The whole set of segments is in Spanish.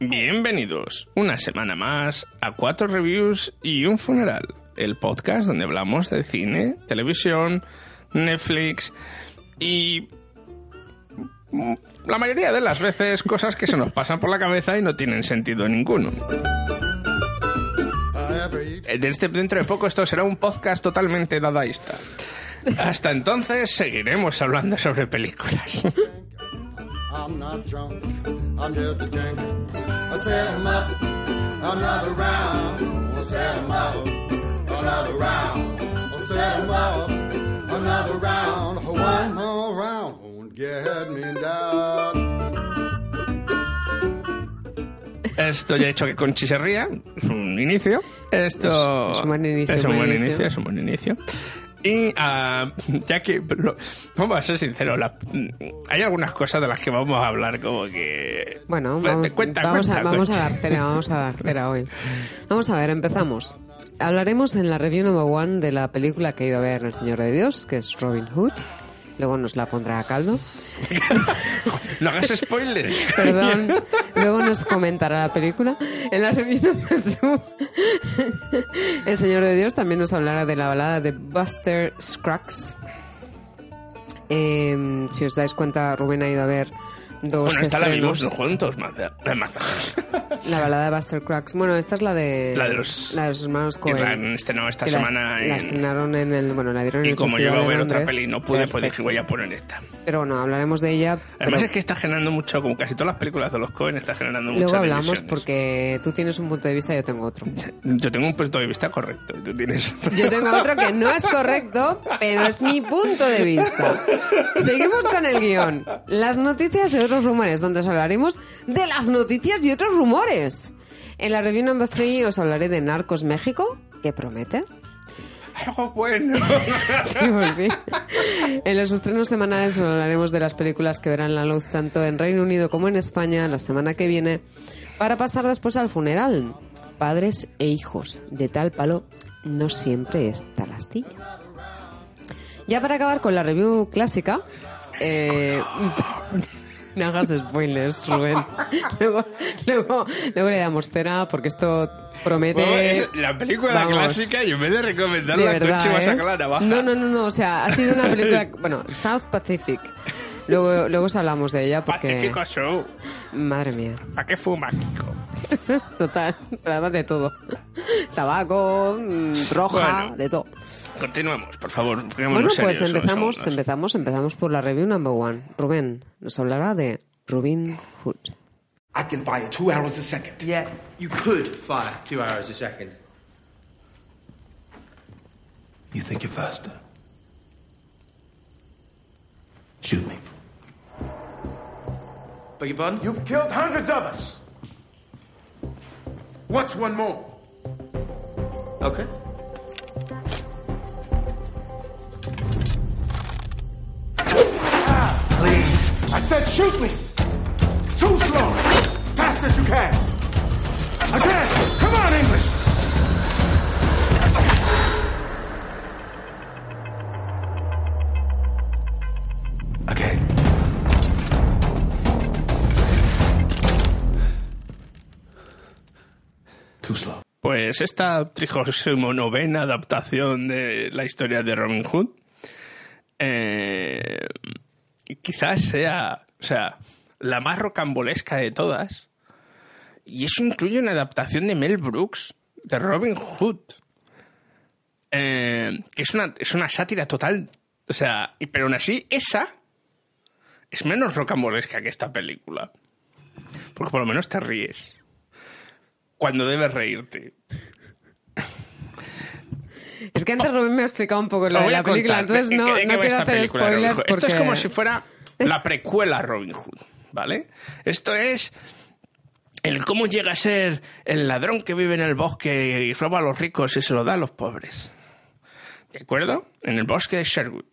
Bienvenidos una semana más a Cuatro Reviews y un Funeral, el podcast donde hablamos de cine, televisión, Netflix y mm, la mayoría de las veces cosas que se nos pasan por la cabeza y no tienen sentido ninguno. De este, dentro de poco esto será un podcast totalmente dadaísta. Hasta entonces seguiremos hablando sobre películas. I'm not drunk, I'm just a junkie. I set 'em up, another round. I set 'em up, another round. I set 'em up, another round. One more round won't get me down. Esto ya he hecho que Conchi se ría, es un inicio. Esto Es- es un buen inicio, es un buen buen inicio. inicio, es un buen inicio. Y ah, ya que, lo- vamos a ser sinceros, la- hay algunas cosas de las que vamos a hablar como que... Bueno, vamos, cuenta, vamos cuenta, a, vamos a dar cera, vamos a dar cera hoy. Vamos a ver, empezamos. Hablaremos en la review number one de la película que ha ido a ver El Señor de Dios, que es Robin Hood. Luego nos la pondrá a caldo. No hagas spoilers. Perdón. Luego nos comentará la película. En la two, El Señor de Dios también nos hablará de la balada de Buster Scruggs. Eh, si os dais cuenta, Rubén ha ido a ver dos Bueno, esta la vimos juntos, Maza. Eh, Maza. La balada de Buster Cracks. Bueno, esta es la de, La de los- la de los hermanos Que Cohen. la han estrenado esta la- semana. La, en- estrenaron en el. Bueno, la dieron en y el como yo iba a ver otra peli y no pude, pues dije, voy a poner esta. Pero bueno, hablaremos de ella. Además pero es que está generando mucho, como casi todas las películas de los Cohen, está generando luego muchas hablamos divisiones. porque tú tienes un punto de vista y yo tengo otro. Yo tengo un punto de vista correcto, y tú tienes otro. Yo tengo otro que no es correcto, pero es mi punto de vista. Seguimos con el guion. Las noticias y otros rumores, donde os hablaremos de las noticias y otros rumores. En la review number 3 os hablaré de Narcos México, que promete. Algo bueno. Sí, volví. En los estrenos semanales os hablaremos de las películas que verán la luz tanto en Reino Unido como en España la semana que viene, para pasar después al funeral. Padres e hijos. De tal palo no siempre es tal astilla. Ya para acabar con la review clásica. eh, no hagas spoilers, Rubén. Luego, luego, luego le damos cera porque esto promete. Bueno, es la película Vamos. clásica y en vez de De recomendarla, verdad, Conchi va a ¿eh? sacar la. No, no, no, no, o sea, ha sido una película, bueno, South Pacific. Luego, luego os hablamos de ella porque, Pacífico Show. madre mía, ¿A qué fuma, Kiko? total, además de todo, tabaco, mm, roja, Bueno. de todo. Continuemos, por favor. Bueno, pues empezamos, segundos. empezamos, empezamos por la review number one. Rubén nos hablará de Robin Hood. I can fire two arrows a second. Yeah, you could fire two arrows a second. You think you're faster? Shoot me. Beg your pardon? You've killed hundreds of us. What's one more? Okay. Please. I said shoot me. Too slow. Fast as you can. Again. Come on, English. Again. Too slow. Pues esta 39 adaptación de la historia de Robin Hood eh, quizás sea, o sea, la más rocambolesca de todas. Y eso incluye una adaptación de Mel Brooks de Robin Hood. Eh, que es una, es una sátira total. O sea, pero aún así, esa es menos rocambolesca que esta película. Porque por lo menos te ríes. Cuando debes reírte. Es que antes Rubén me ha explicado un poco lo de la película, entonces de- no, de qué no quiero hacer película spoilers porque... Esto es como si fuera la precuela a Robin Hood, ¿vale? Esto es... el cómo llega a ser el ladrón que vive en el bosque y roba a los ricos y se lo da a los pobres. ¿De acuerdo? En el bosque de Sherwood.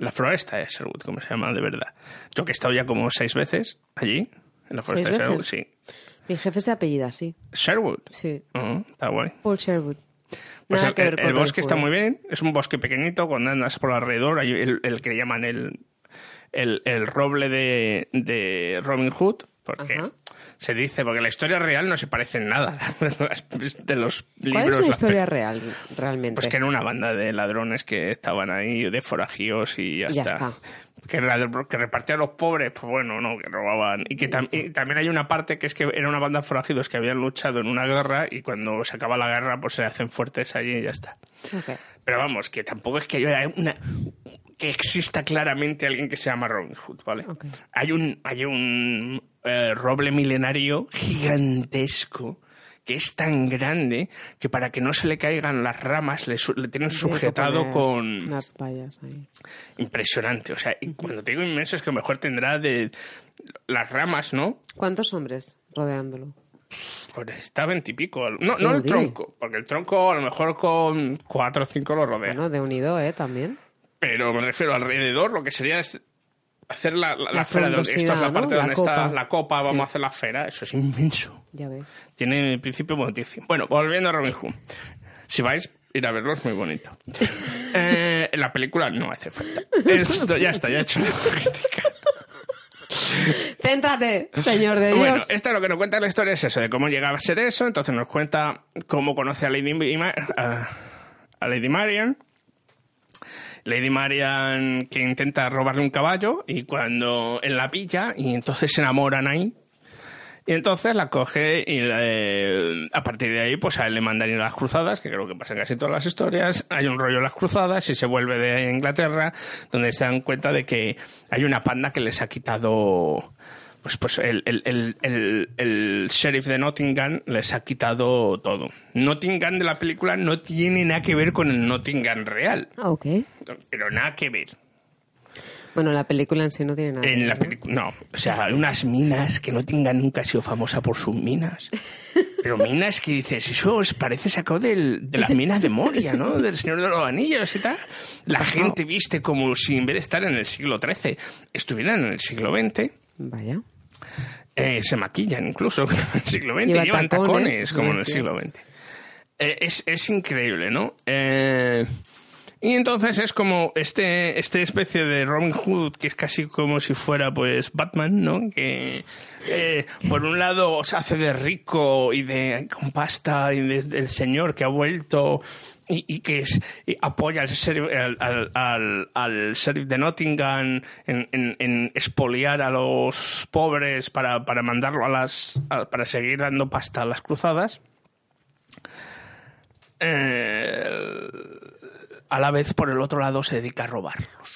La floresta de Sherwood, como se llama de verdad. Yo que he estado ya como seis veces allí, en la floresta de ¿Seis Sherwood, veces? sí. Mi jefe se apellida así. Sherwood. Sí. Ujú, está guay. Paul Sherwood. Pues Nada el, que ver con el bosque está muy bien, es un bosque pequeñito, cuando andas por alrededor, hay el, el que llaman el, el, el roble de, de Robin Hood, porque Ajá. se dice, porque la historia real no se parece en nada de los libros. ¿Cuál es la historia real, realmente? Pues que era una banda de ladrones que estaban ahí, de forajíos y ya, Y ya está. está. Que, que repartían a los pobres, pues bueno, no, que robaban. Y que tam- y también hay una parte que es que era una banda de forajidos que habían luchado en una guerra y cuando se acaba la guerra, pues se hacen fuertes allí y ya está. Pero vamos, que tampoco es que haya una que exista claramente alguien que se llama Robin Hood, ¿vale? Hay un hay un eh, roble milenario gigantesco que es tan grande que para que no se le caigan las ramas le, su- le tienen sujetado con Unas vallas ahí. impresionante, o sea, y cuando te digo inmenso es que mejor tendrá de las ramas, ¿no? ¿Cuántos hombres rodeándolo? Pues está veintipico. No, no el tronco, porque el tronco a lo mejor con cuatro o cinco lo rodea. Bueno, de unido, ¿eh? También. Pero me refiero alrededor, lo que sería es hacer la, la, La la esfera. de- Esta es la ¿no? parte La donde copa. está la copa, Sí. vamos a hacer la esfera. Eso es inmenso. Ya ves. Tiene principio bonito. Bueno, volviendo a Robin Hood. Si vais, ir a verlo, es muy bonito. Eh, la película no hace falta. Esto ya está, ya he hecho la crítica. Céntrate, señor de Dios. Bueno, esto lo que nos cuenta la historia es eso, de cómo llegaba a ser eso. Entonces nos cuenta cómo conoce a Lady, Ma- a, a Lady Marian. Lady Marian que intenta robarle un caballo y cuando en la pilla y entonces se enamoran ahí. Y entonces la coge y a partir de ahí pues a él le mandan ir a las cruzadas, que creo que pasa en casi todas las historias. Hay un rollo en las cruzadas y se vuelve de Inglaterra donde se dan cuenta de que hay una panda que les ha quitado pues, pues el, el, el, sheriff de Nottingham les ha quitado todo. Nottingham de la película no tiene nada que ver con el Nottingham real, Ah, ok. pero nada que ver. Bueno, la película en sí no tiene nada. que En la ver, ¿no? película, no. O sea, hay unas minas que Nottingham nunca ha sido famosa por sus minas. Pero minas que dices, eso os parece sacado del, de las minas de Moria, ¿no? Del Señor de los Anillos y tal. La gente viste como si en vez de estar en el siglo XIII estuvieran en el siglo XX. Vaya. Eh, se maquillan incluso en el siglo XX, Llevan llevan tacones, tacones, como en el siglo XX. Eh, es, es increíble, ¿no? Eh, y entonces es como este, este especie de Robin Hood, que es casi como si fuera pues Batman, ¿no? Que eh, por un lado se hace de rico y de con pasta y de- del señor que ha vuelto y, y que apoya al sheriff, al, al, sheriff de Nottingham en, en- expoliar a los pobres para, para mandarlo a las para seguir dando pasta a las cruzadas. Eh, a la vez, por el otro lado, se dedica a robarlos.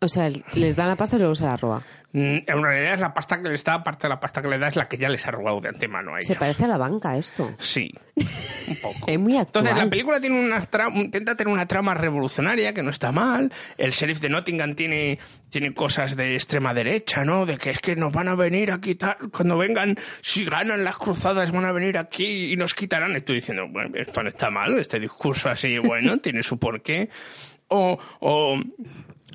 O sea, les da la pasta y luego se la roba. Mm, En realidad es la pasta que les da, aparte de la pasta que le da es la que ya les ha robado de antemano a Se parece a la banca esto. Sí, un poco. Es muy actual. Entonces, la película tiene una tra- intenta tener una trama revolucionaria que no está mal. El sheriff de Nottingham tiene, tiene cosas de extrema derecha, ¿no? De que es que nos van a venir a quitar, cuando vengan, si ganan las cruzadas, van a venir aquí y nos quitarán. Estoy diciendo, bueno, esto no está mal, este discurso así, bueno, tiene su porqué. O, o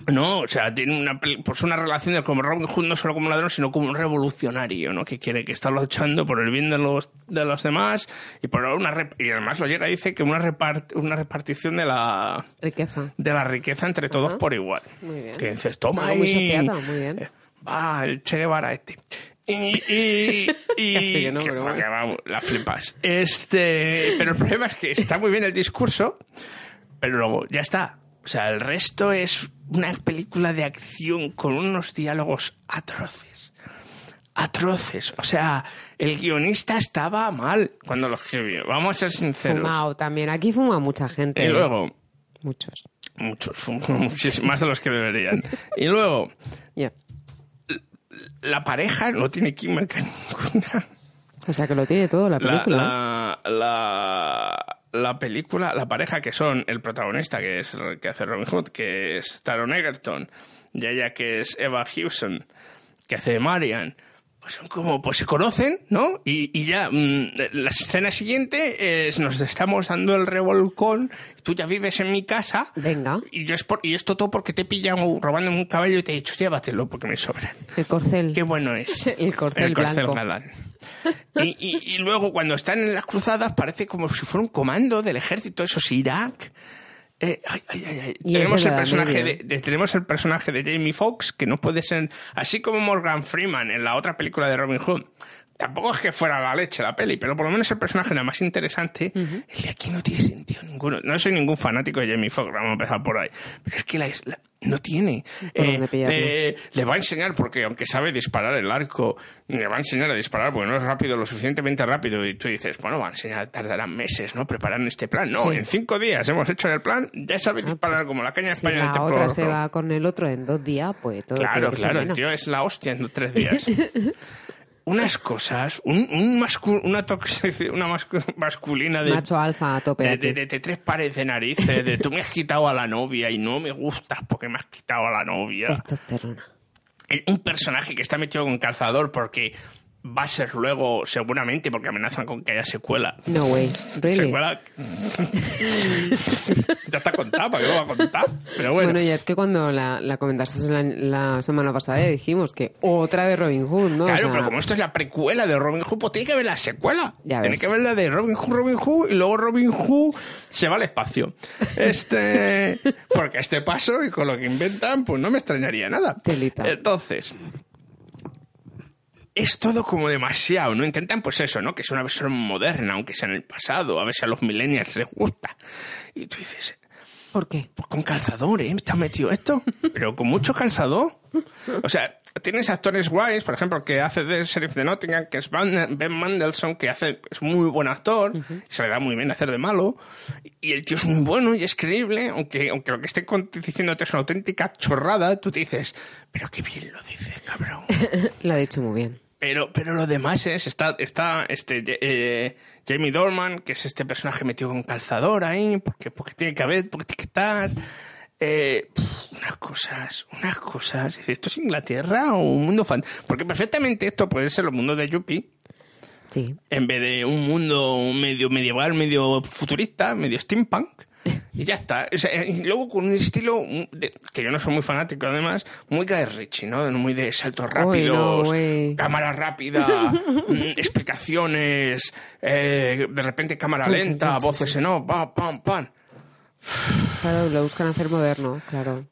no, o sea, tiene una, pues una relación de como Robin Hood no solo como ladrón, sino como un revolucionario, ¿no? Que quiere que está luchando por el bien de los, de los demás y por una y además lo llega dice que una repart- una repartición de la Riqueza. de la riqueza entre todos Ajá. por igual. Muy bien. Que dices, toma muy bien. eh, Va, el Che Guevara este. Y, y, y que no, que- pero porque, bueno. vamos, la flipas. Este, pero el problema es que está muy bien el discurso, pero luego ya está. O sea, el resto es una película de acción con unos diálogos atroces. Atroces. O sea, el guionista estaba mal cuando lo escribió. Vamos a ser sinceros. Fumado también. Aquí fuma mucha gente. Y luego, Muchos. muchos, muchísimos, más de los que deberían. Y luego, Ya. la pareja no tiene química ninguna. O sea, que lo tiene todo la La, película. la, la, la película, la pareja que son el protagonista, que es que hace Robin Hood, que es Taron Egerton, y ella que es Eva Hewson, que hace Marian, pues son como, pues se conocen, ¿no? Y, y ya, mm, la escena siguiente es, nos estamos dando el revolcón, tú ya vives en mi casa. Venga. Y yo es por, y esto todo porque te he pillado robando un caballo y te he dicho, llévatelo porque me sobran. El corcel. Qué bueno es. El corcel el corcel blanco. galán. Y, y- y luego cuando están en las cruzadas parece como si fuera un comando del ejército, eso es Irak. Eh, ay, ay, ay, Tenemos el personaje de- tenemos el personaje de Jamie Foxx que no puede ser así como Morgan Freeman en la otra película de Robin Hood. Tampoco es que fuera la leche la peli, pero por lo menos el personaje era más interesante. El de aquí no tiene sentido ninguno. No soy ningún fanático de Jamie Foxx, vamos a empezar por ahí. Pero es que la, la- no tiene. Eh, eh, le va a enseñar, porque aunque sabe disparar el arco, le va a enseñar a disparar porque no es rápido, lo suficientemente rápido. Y tú dices, bueno, va a enseñar, tardarán meses, ¿no? Preparar este plan. No, Sí. en cinco días hemos hecho el plan, ya sabe disparar como la caña Si España del la otra se va con el otro en dos días, pues todo Claro, claro, el tío es la hostia en tres días. Unas cosas, un, un mascu- una una mascu- masculina de, Macho alfa a tope. de, de- de- de tres pares de narices, de tú me has quitado a la novia y no me gustas porque me has quitado a la novia. Testosterona. El- Un personaje que está metido con calzador porque va a ser luego, seguramente, porque amenazan con que haya secuela. No way. Really. Secuela. ya está contado, ¿para qué lo va a contar? Pero bueno. Bueno, ya es que cuando la, la comentaste la, la semana pasada dijimos que otra de Robin Hood, ¿no? O Claro, sea, pero como esto es la precuela de Robin Hood, pues tiene que ver la secuela. Ya tiene ves. que ver la de Robin Hood, Robin Hood, y luego Robin Hood se va al espacio. Este, porque a este paso y con lo que inventan, pues no me extrañaría nada. Telita. Entonces, es todo como demasiado, ¿no? Intentan, pues eso, ¿no? Que es una versión moderna, aunque sea en el pasado, a si a los millennials les gusta. Y tú dices, ¿Por qué? pues con calzador, ¿eh? ¿Te has metido esto? Pero con mucho calzador. O sea, tienes actores guays, por ejemplo, que hace de Sheriff de Nottingham, que es Van- Ben Mandelson, que hace, es muy buen actor, se le da muy bien hacer de malo, y el tío es muy bueno y es creíble, aunque, aunque lo que esté diciéndote es una auténtica chorrada, tú te dices, pero qué bien lo dices, cabrón. Lo ha dicho muy bien. Pero, pero lo demás es, está, está este, eh, Jamie Dorman, que es este personaje metido con calzador ahí, porque, porque tiene que haber, porque tiene que estar. Eh, unas cosas, unas cosas. ¿Esto es Inglaterra o un mundo fan? Porque perfectamente esto puede ser el mundo de Yuppie, Sí. en vez de un mundo medio medieval, medio futurista, medio steampunk. Y ya está. O sea, y luego con un estilo de- que yo no soy muy fanático, además, muy Guy Ritchie, ¿no? Muy de saltos Uy, no, rápidos, güey. cámara rápida, mm, explicaciones, eh, de repente cámara lenta, voces en off, pam, pam, pam. Claro, lo buscan hacer moderno, claro.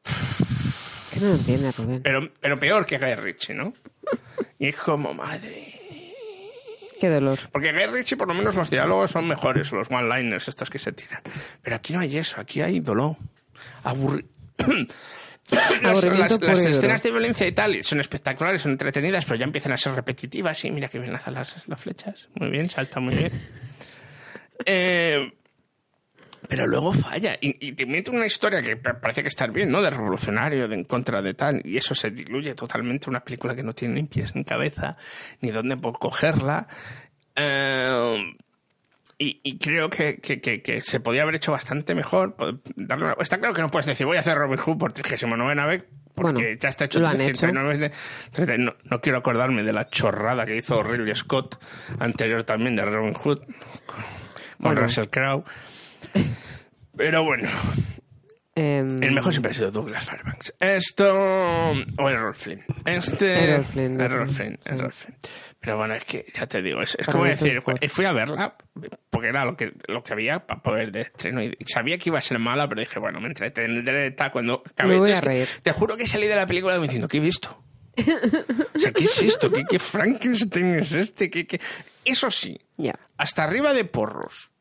Que no lo entiende, Rubén. Pero, pero peor que Guy Ritchie, ¿no? Y es como, madre. Qué dolor. Porque Guy Ritchie, por lo menos, los diálogos son mejores, los one-liners, estos que se tiran. Pero aquí no hay eso, aquí hay dolor. Aburri... las, escenas de violencia y tal son espectaculares, son entretenidas, pero ya empiezan a ser repetitivas. Y mira que bien lanzan las, las flechas. Muy bien, salta muy bien. Eh, pero luego falla y, y te mete una historia que pa- parece que está bien, ¿no? De revolucionario, de en contra de tal, y eso se diluye totalmente. Una película que no tiene ni pies ni cabeza, ni dónde por cogerla. Eh, y, y creo que, que- que- que se podía haber hecho bastante mejor. darle Está claro que no puedes decir, voy a hacer Robin Hood por 39 vez, porque Bueno, ya está hecho lo han hecho. 39 de- 30. No, no quiero acordarme de la chorrada que hizo Ridley Scott anterior también de Robin Hood con, con Bueno. Russell Crowe. Pero bueno, Em, el mejor siempre ha sido Douglas Fairbanks. Esto. O Errol Flynn. Este. Errol Flynn, Errol sí. Flynn, Errol Flynn. Pero bueno, es que ya te digo, es, es como decir, mejor. fui a verla porque era lo que, lo que había para poder de estreno y sabía que iba a ser mala, pero dije, bueno, me entretendré tal cuando Me voy a que reír. Te juro que salí de la película diciendo, ¿qué he visto? O sea, ¿qué es esto? ¿Qué, qué Frankenstein es este? ¿Qué, qué? Eso sí, Ya. hasta arriba de porros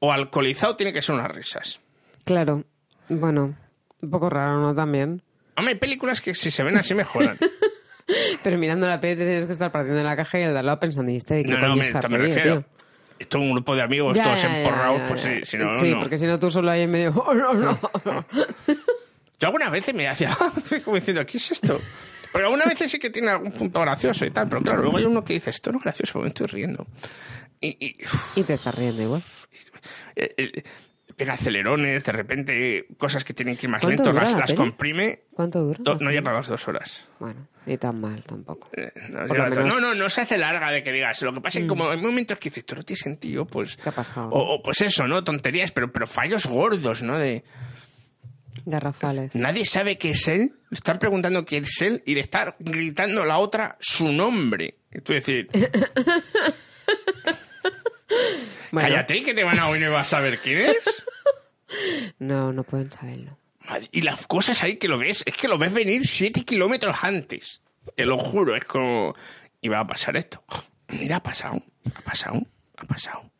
o alcoholizado tiene que ser unas risas. Claro. Bueno, un poco raro, ¿no? También. Hombre, hay películas que si se ven así mejoran. Pero mirando la peli tienes que estar partiendo de la caja y al lado pensando, ¿y este de qué No, no, me, está me refiero. tío? Esto es un grupo de amigos Ya, todos ya, emporrados, ya, pues sí, si no, Sí, no. porque si no tú solo ahí en medio... "Oh, no, no, no". Yo algunas veces me hacía como diciendo, ¿qué es esto? Porque algunas veces sí que tiene algún punto gracioso y tal, pero claro, luego hay uno que dice, esto no es gracioso, me estoy riendo. Y, y, uf, Y te estás riendo igual. eh, eh, pega acelerones, de repente cosas que tienen que ir más ¿Cuánto lento, las, la las comprime. ¿Cuánto dura? Do- no llega a las dos horas. Bueno, ni tan mal tampoco. Eh, No, menos- Mm. no, no, no se hace larga de que digas. Lo que pasa es que como hay momentos que dices, esto no tiene sentido, pues... ¿Qué ha pasado? O, o, pues eso, ¿no? Tonterías, pero, pero fallos gordos, ¿no? De... Garrafales. Nadie sabe qué es él. Están preguntando quién es él y le está gritando a la otra su nombre. Y tú decir, Bueno, cállate que te van a oír y vas a saber quién es. No, no pueden saberlo. Madre, Y las cosas ahí que lo ves, es que lo ves venir siete kilómetros antes. Te lo juro, es como... Y va a pasar esto. Mira, ha pasado, ha pasado, ha pasado.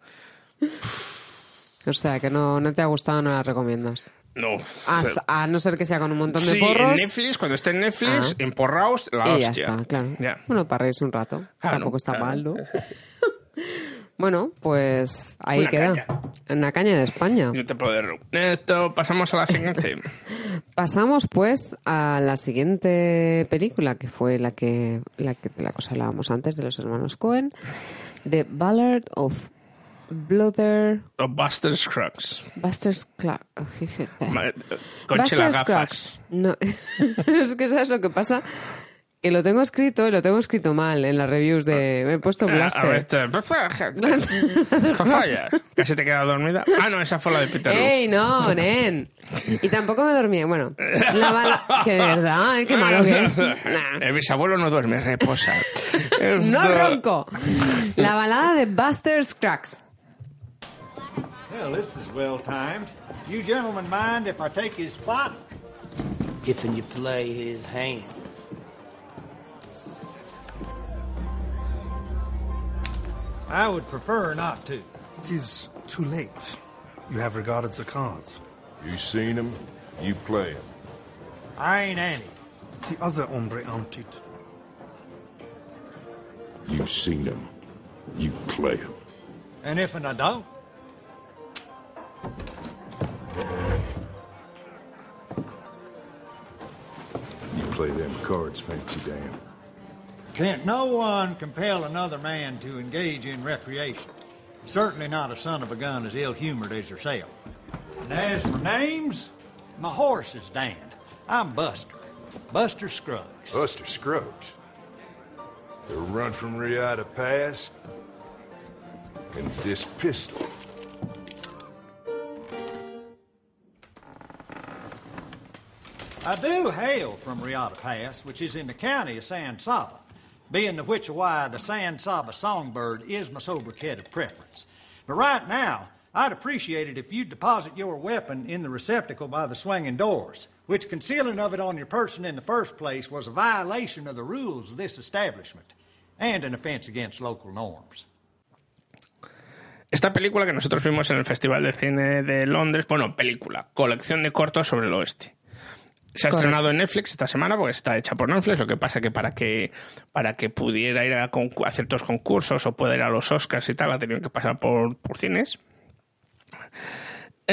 O sea, que no, no te ha gustado, no la recomiendas. No. A, a no ser que sea con un montón de Sí, porros. en Netflix, cuando esté en Netflix, Ah. emporraos la y ya hostia. está, claro. Ya. Bueno, para reírse un rato. Claro, Tampoco está claro. mal, ¿no? bueno, pues ahí Una queda. caña. Una caña de España. No te puedo Esto, pasamos a la siguiente. Pasamos pues a la siguiente película, que fue la que, la que de la cosa hablábamos antes, de los hermanos Cohen, The Ballad of Blother O Buster Scruggs. Buster Scruggs. Conche las gafas. Scruggs. No, es que sabes lo que pasa, que lo tengo escrito y lo tengo escrito mal en las reviews de... Me he puesto Ah, a ver, Blaster. este- ¿Qué fallas? ¿Casi te quedas dormida? Ah, no, esa fue la de Peter. ¡Ey, no, nen! Y tampoco me dormí. Bueno, la bala... Que de verdad, ¿eh? Qué malo que es. Nah. El bisabuelo no duerme, reposa. No ronco. La balada de Buster Scruggs. Well, this is well timed. You gentlemen mind if I take his spot? if you play his hand. I would prefer not to. It is too late. You have regarded the cards. You seen him, you play him. I ain't Annie. The other hombre hunted. You seen him, you play him. And if and I don't, You play them cards, fancy Dan. Can't no one compel another man to engage in recreation. Certainly not a son of a gun as ill-humored as yourself. And as for names, my horse is Dan. I'm Buster. Buster Scruggs. Buster Scruggs. He'll run from Riata Pass. And this pistol. I do hail from Riata Pass, which is in the county of San Saba, being the which why the San Saba songbird is my sobriquet of preference. But right now, I'd appreciate it if you'd deposit your weapon in the receptacle by the swinging doors, which concealing of it on your person in the first place was a violation of the rules of this establishment and an offense against local norms. Esta película que nosotros vimos en el Festival de Cine de Londres, bueno, película, colección de cortos sobre el oeste. Se ha Correcto. estrenado en Netflix esta semana porque está hecha por Netflix, lo que pasa que para que para que pudiera ir a, ciertos concursos o pueda ir a los Oscars y tal, ha tenido que pasar por, por cines.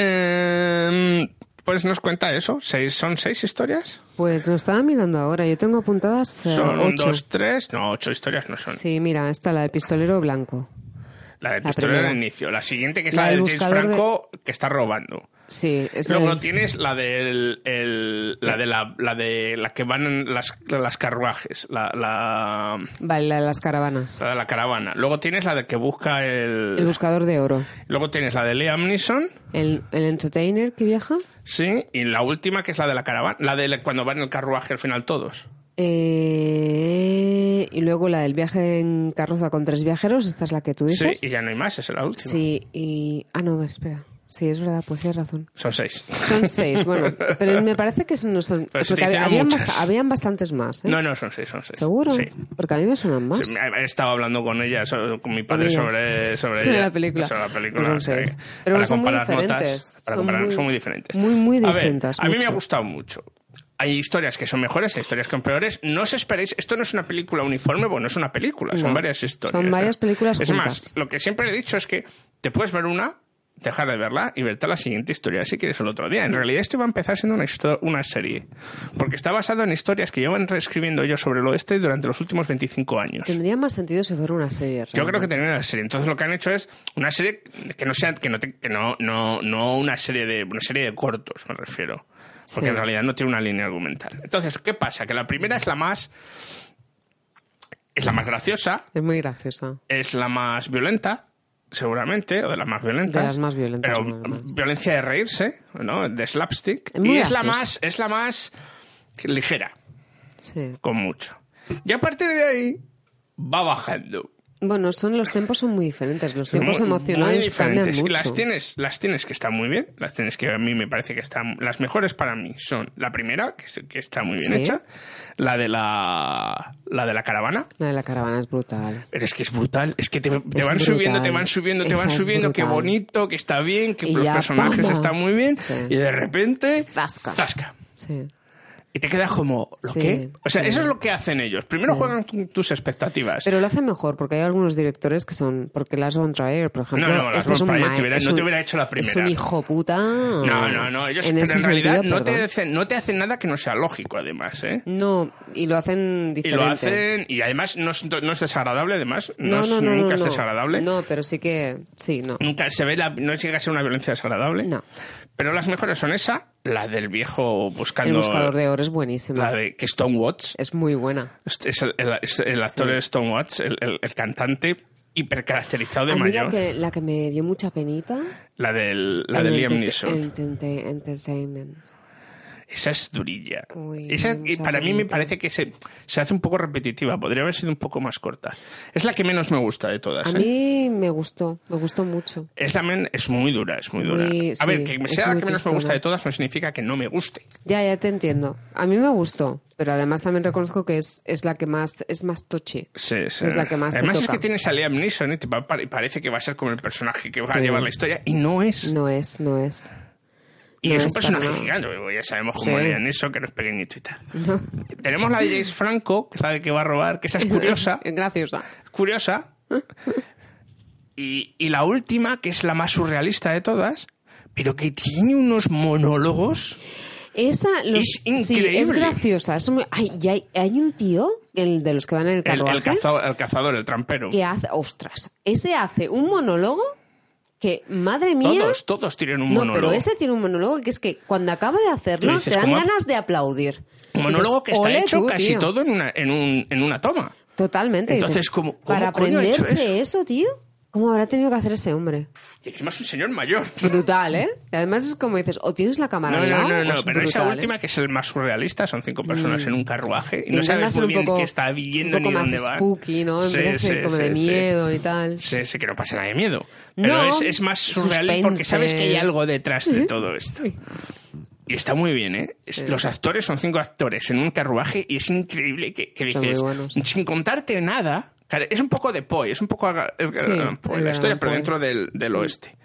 Eh, pues nos cuenta eso, seis, son seis historias. Pues lo estaba mirando ahora. Yo tengo apuntadas eh, Son un, dos, tres, no, ocho historias no son. Sí, mira, está la del pistolero blanco. La del La pistolero primera. del inicio, la siguiente que es La la, del James de- Franco que está robando. Sí, es Luego el- tienes la del el- la de la, la de la que van en las, las carruajes, la, la, Vale, la de las caravanas. la de la caravana. Luego tienes la de que busca el, El buscador de oro. Luego tienes la de Liam Neeson, El, el entertainer que viaja. sí, y la última que es la de la caravana, la de cuando van en el carruaje al final todos. Eh, y luego la del viaje en carroza con tres viajeros. Esta es la que tú Sí, dices. y ya no hay más, esa es la última. Sí, y... Ah, no, espera. Sí, es verdad, pues tienes razón. Son seis. Son seis, bueno. Pero me parece que no son... Pero porque habían, bastantes más, ¿eh? No, no, son seis, son seis. ¿Seguro? Sí. Porque a mí me suenan más. Sí, he estado hablando con ella, con mi padre sobre, sobre, Sobre ella, la película. sobre la película, Pues son seis. Pero para son muy comparar notas, diferentes. para Son comparar- muy- son muy diferentes. muy, muy A ver, distintas, A, mí me ha gustado mucho. Hay historias que son mejores, hay historias que son peores. No os esperéis, esto no es una película uniforme, bueno, es una película, son No. varias historias. Son varias películas Es juntas. más, lo que siempre he dicho es que te puedes ver una, dejar de verla y verte la siguiente historia si quieres el otro día. En realidad esto iba a empezar siendo una, una serie, porque está basado en historias que llevan reescribiendo yo sobre el oeste durante los últimos 25 años. Tendría más sentido si fuera una serie. Yo creo que realmente. tendría una serie. Entonces lo que han hecho es una serie que no sea, que no, te- que no, no, no una serie de, una serie de cortos, me refiero. Porque Sí. en realidad no tiene una línea argumental. Entonces, ¿qué pasa? Que la primera es la más, es la más graciosa, Es muy graciosa. es la más violenta, seguramente, o de las más violentas. De las más violentas, Pero violencia de reírse, ¿no? De slapstick. Muy y es la más, es la más ligera, Sí. con mucho. Y a partir de ahí va bajando. Bueno, son los tiempos son muy diferentes. Los Son tiempos muy- emocionales muy cambian mucho. Las tienes, las tienes que están muy bien, las tienes que a mí me parece que están, las mejores para mí son la primera, que, que está muy bien Sí. hecha, la de la, la de la caravana, La de la caravana es brutal. pero es que es brutal, es que te, van brutal. subiendo, te van subiendo, te Esa van subiendo, qué bonito, que está bien, que Y los ya, personajes están muy bien, Sí. y de repente, Zasca. zasca. Sí. Y te quedas como, ¿lo Sí, qué? O sea, sí. eso es lo que hacen ellos. Primero Sí. juegan con tus expectativas. Pero lo hacen mejor porque hay algunos directores que son. Porque Lars von Trier, por ejemplo. No, no, Lars este es von Trier mae- te hubiera- es no te hubiera hecho la Es primera. un hijo puta. No, no, no. Ellos, en pero en realidad sentido, no, te hacen, no te hacen nada que no sea lógico, además, ¿eh? No, y lo hacen Y diferente. lo hacen, y además no es, no es desagradable, además. No, No, es- no, nunca es desagradable. No, pero sí que. Sí, no. Nunca se ve la, no llega a ser una violencia desagradable. No. Pero las mejores son esa, la del viejo buscando. El buscador de oro es buenísimo. La de que Stone Watts. Es muy buena. Es, es el, el- es el actor de Stone Watts, el, el- el cantante hipercaracterizado de mayor. la que, la que me dio mucha penita. La del, la de Liam Neeson. Entertainment. Esa es durilla. Uy, Esa, para mí me parece que se, se hace un poco repetitiva. Podría haber sido un poco más corta. Es la que menos me gusta de todas. A ¿eh? mí me gustó, me gustó mucho. Es la men- es muy dura, es muy dura. Muy- a sí, ver, que sea la que menos me gusta de todas no significa que no me guste. Ya, ya te entiendo. A mí me gustó, pero además también reconozco que es, es la que más es más toche. Sí, sí. Es la que más te Además es que tienes a Liam Neeson y te va- parece que va a ser como el personaje que va a llevar la historia y no es. No es, no es. Y no es un personaje nada. gigante, ya sabemos cómo Sí. Neeson, que no es pequeñito y tal. Tenemos la de James Franco, que de que va a robar, que esa es curiosa. Es graciosa. curiosa. Y, y la última, que es la más surrealista de todas, pero que tiene unos monólogos. Esa los- Es Sí, es graciosa. es muy- ay, y hay, hay un tío, el de los que van en el El, carruaje, el cazador, el cazador, el trampero. que hace... Ostras, ese hace un monólogo que, madre mía... Todos, todos tienen un no, monólogo. pero ese tiene un monólogo que es que cuando acaba de hacerlo dices, te dan ¿cómo? ganas de aplaudir. Un monólogo que está "Ole hecho tú, casi tío". todo en una, en, un- en una toma. Totalmente. Entonces, Dices, ¿cómo- cómo para coño ha hecho aprenderse eso? tío, ¿cómo habrá tenido que hacer ese hombre? Y encima es un señor mayor. Brutal, ¿eh? Y además es como dices, o tienes la cámara No, no, no, o no, es pero esa brutal, ¿eh? última, que es el más surrealista, son cinco personas en un carruaje y no sabes muy bien qué está viendo un poco ni más dónde va. spooky, ¿no? Sí, a ser sí, como sí, de sí. miedo y tal. Sí, sí, que no pasa nada de miedo. Pero No, es, es más surreal porque sabes que hay algo detrás de todo esto. Y está muy bien, ¿eh? Es- Los actores son cinco actores en un carruaje y es increíble que, que dices, buenos. sin contarte nada, claro, es un poco de Poe, es un poco Sí, Poe, el la historia, pero dentro del, del oeste.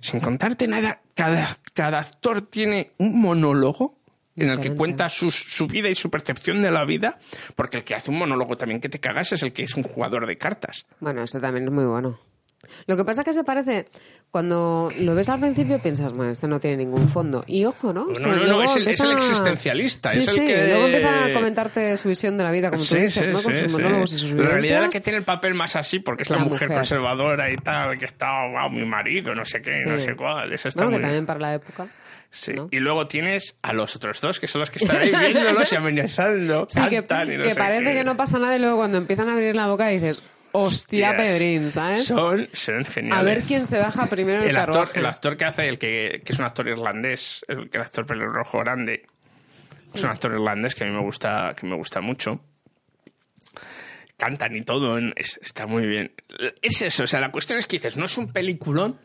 Sin contarte nada, cada, cada actor tiene un monólogo en el que cuenta su, su vida y su percepción de la vida, porque el que hace un monólogo también que te cagas es el que es un jugador de cartas. Bueno, ese también es muy bueno. Lo que pasa es que se parece, cuando lo ves al principio piensas, bueno, este no tiene ningún fondo. Y ojo, ¿no? O No, sea, no, no, luego es el- es el empieza- existencialista, Sí, es el sí, que- luego empieza a comentarte su visión de la vida, como tú dices, ¿no? Con sus monólogos y sus En realidad la vivencias. que tiene el papel más así, porque es la, La mujer, mujer. conservadora y tal, que está, wow, mi marido, no sé qué, Sí. no sé cuál. Esa está Bueno, que también para la época. Sí. ¿no? Y luego tienes a los otros dos, que son los que están ahí viéndolos y amenazando. Sí, que, y no que parece qué. que no pasa nada y luego cuando empiezan a abrir la boca dices, hostia, Hostias. Pedrín, ¿sabes? Son, son geniales. A ver quién se baja primero el, el actor, carruaje. el actor que hace, el que, que es un actor irlandés, el, el actor pelirrojo grande, es un actor irlandés que a mí me gusta, que me gusta mucho. Cantan y todo, es- está muy bien. Es eso, o sea, la cuestión es que dices, no es un peliculón,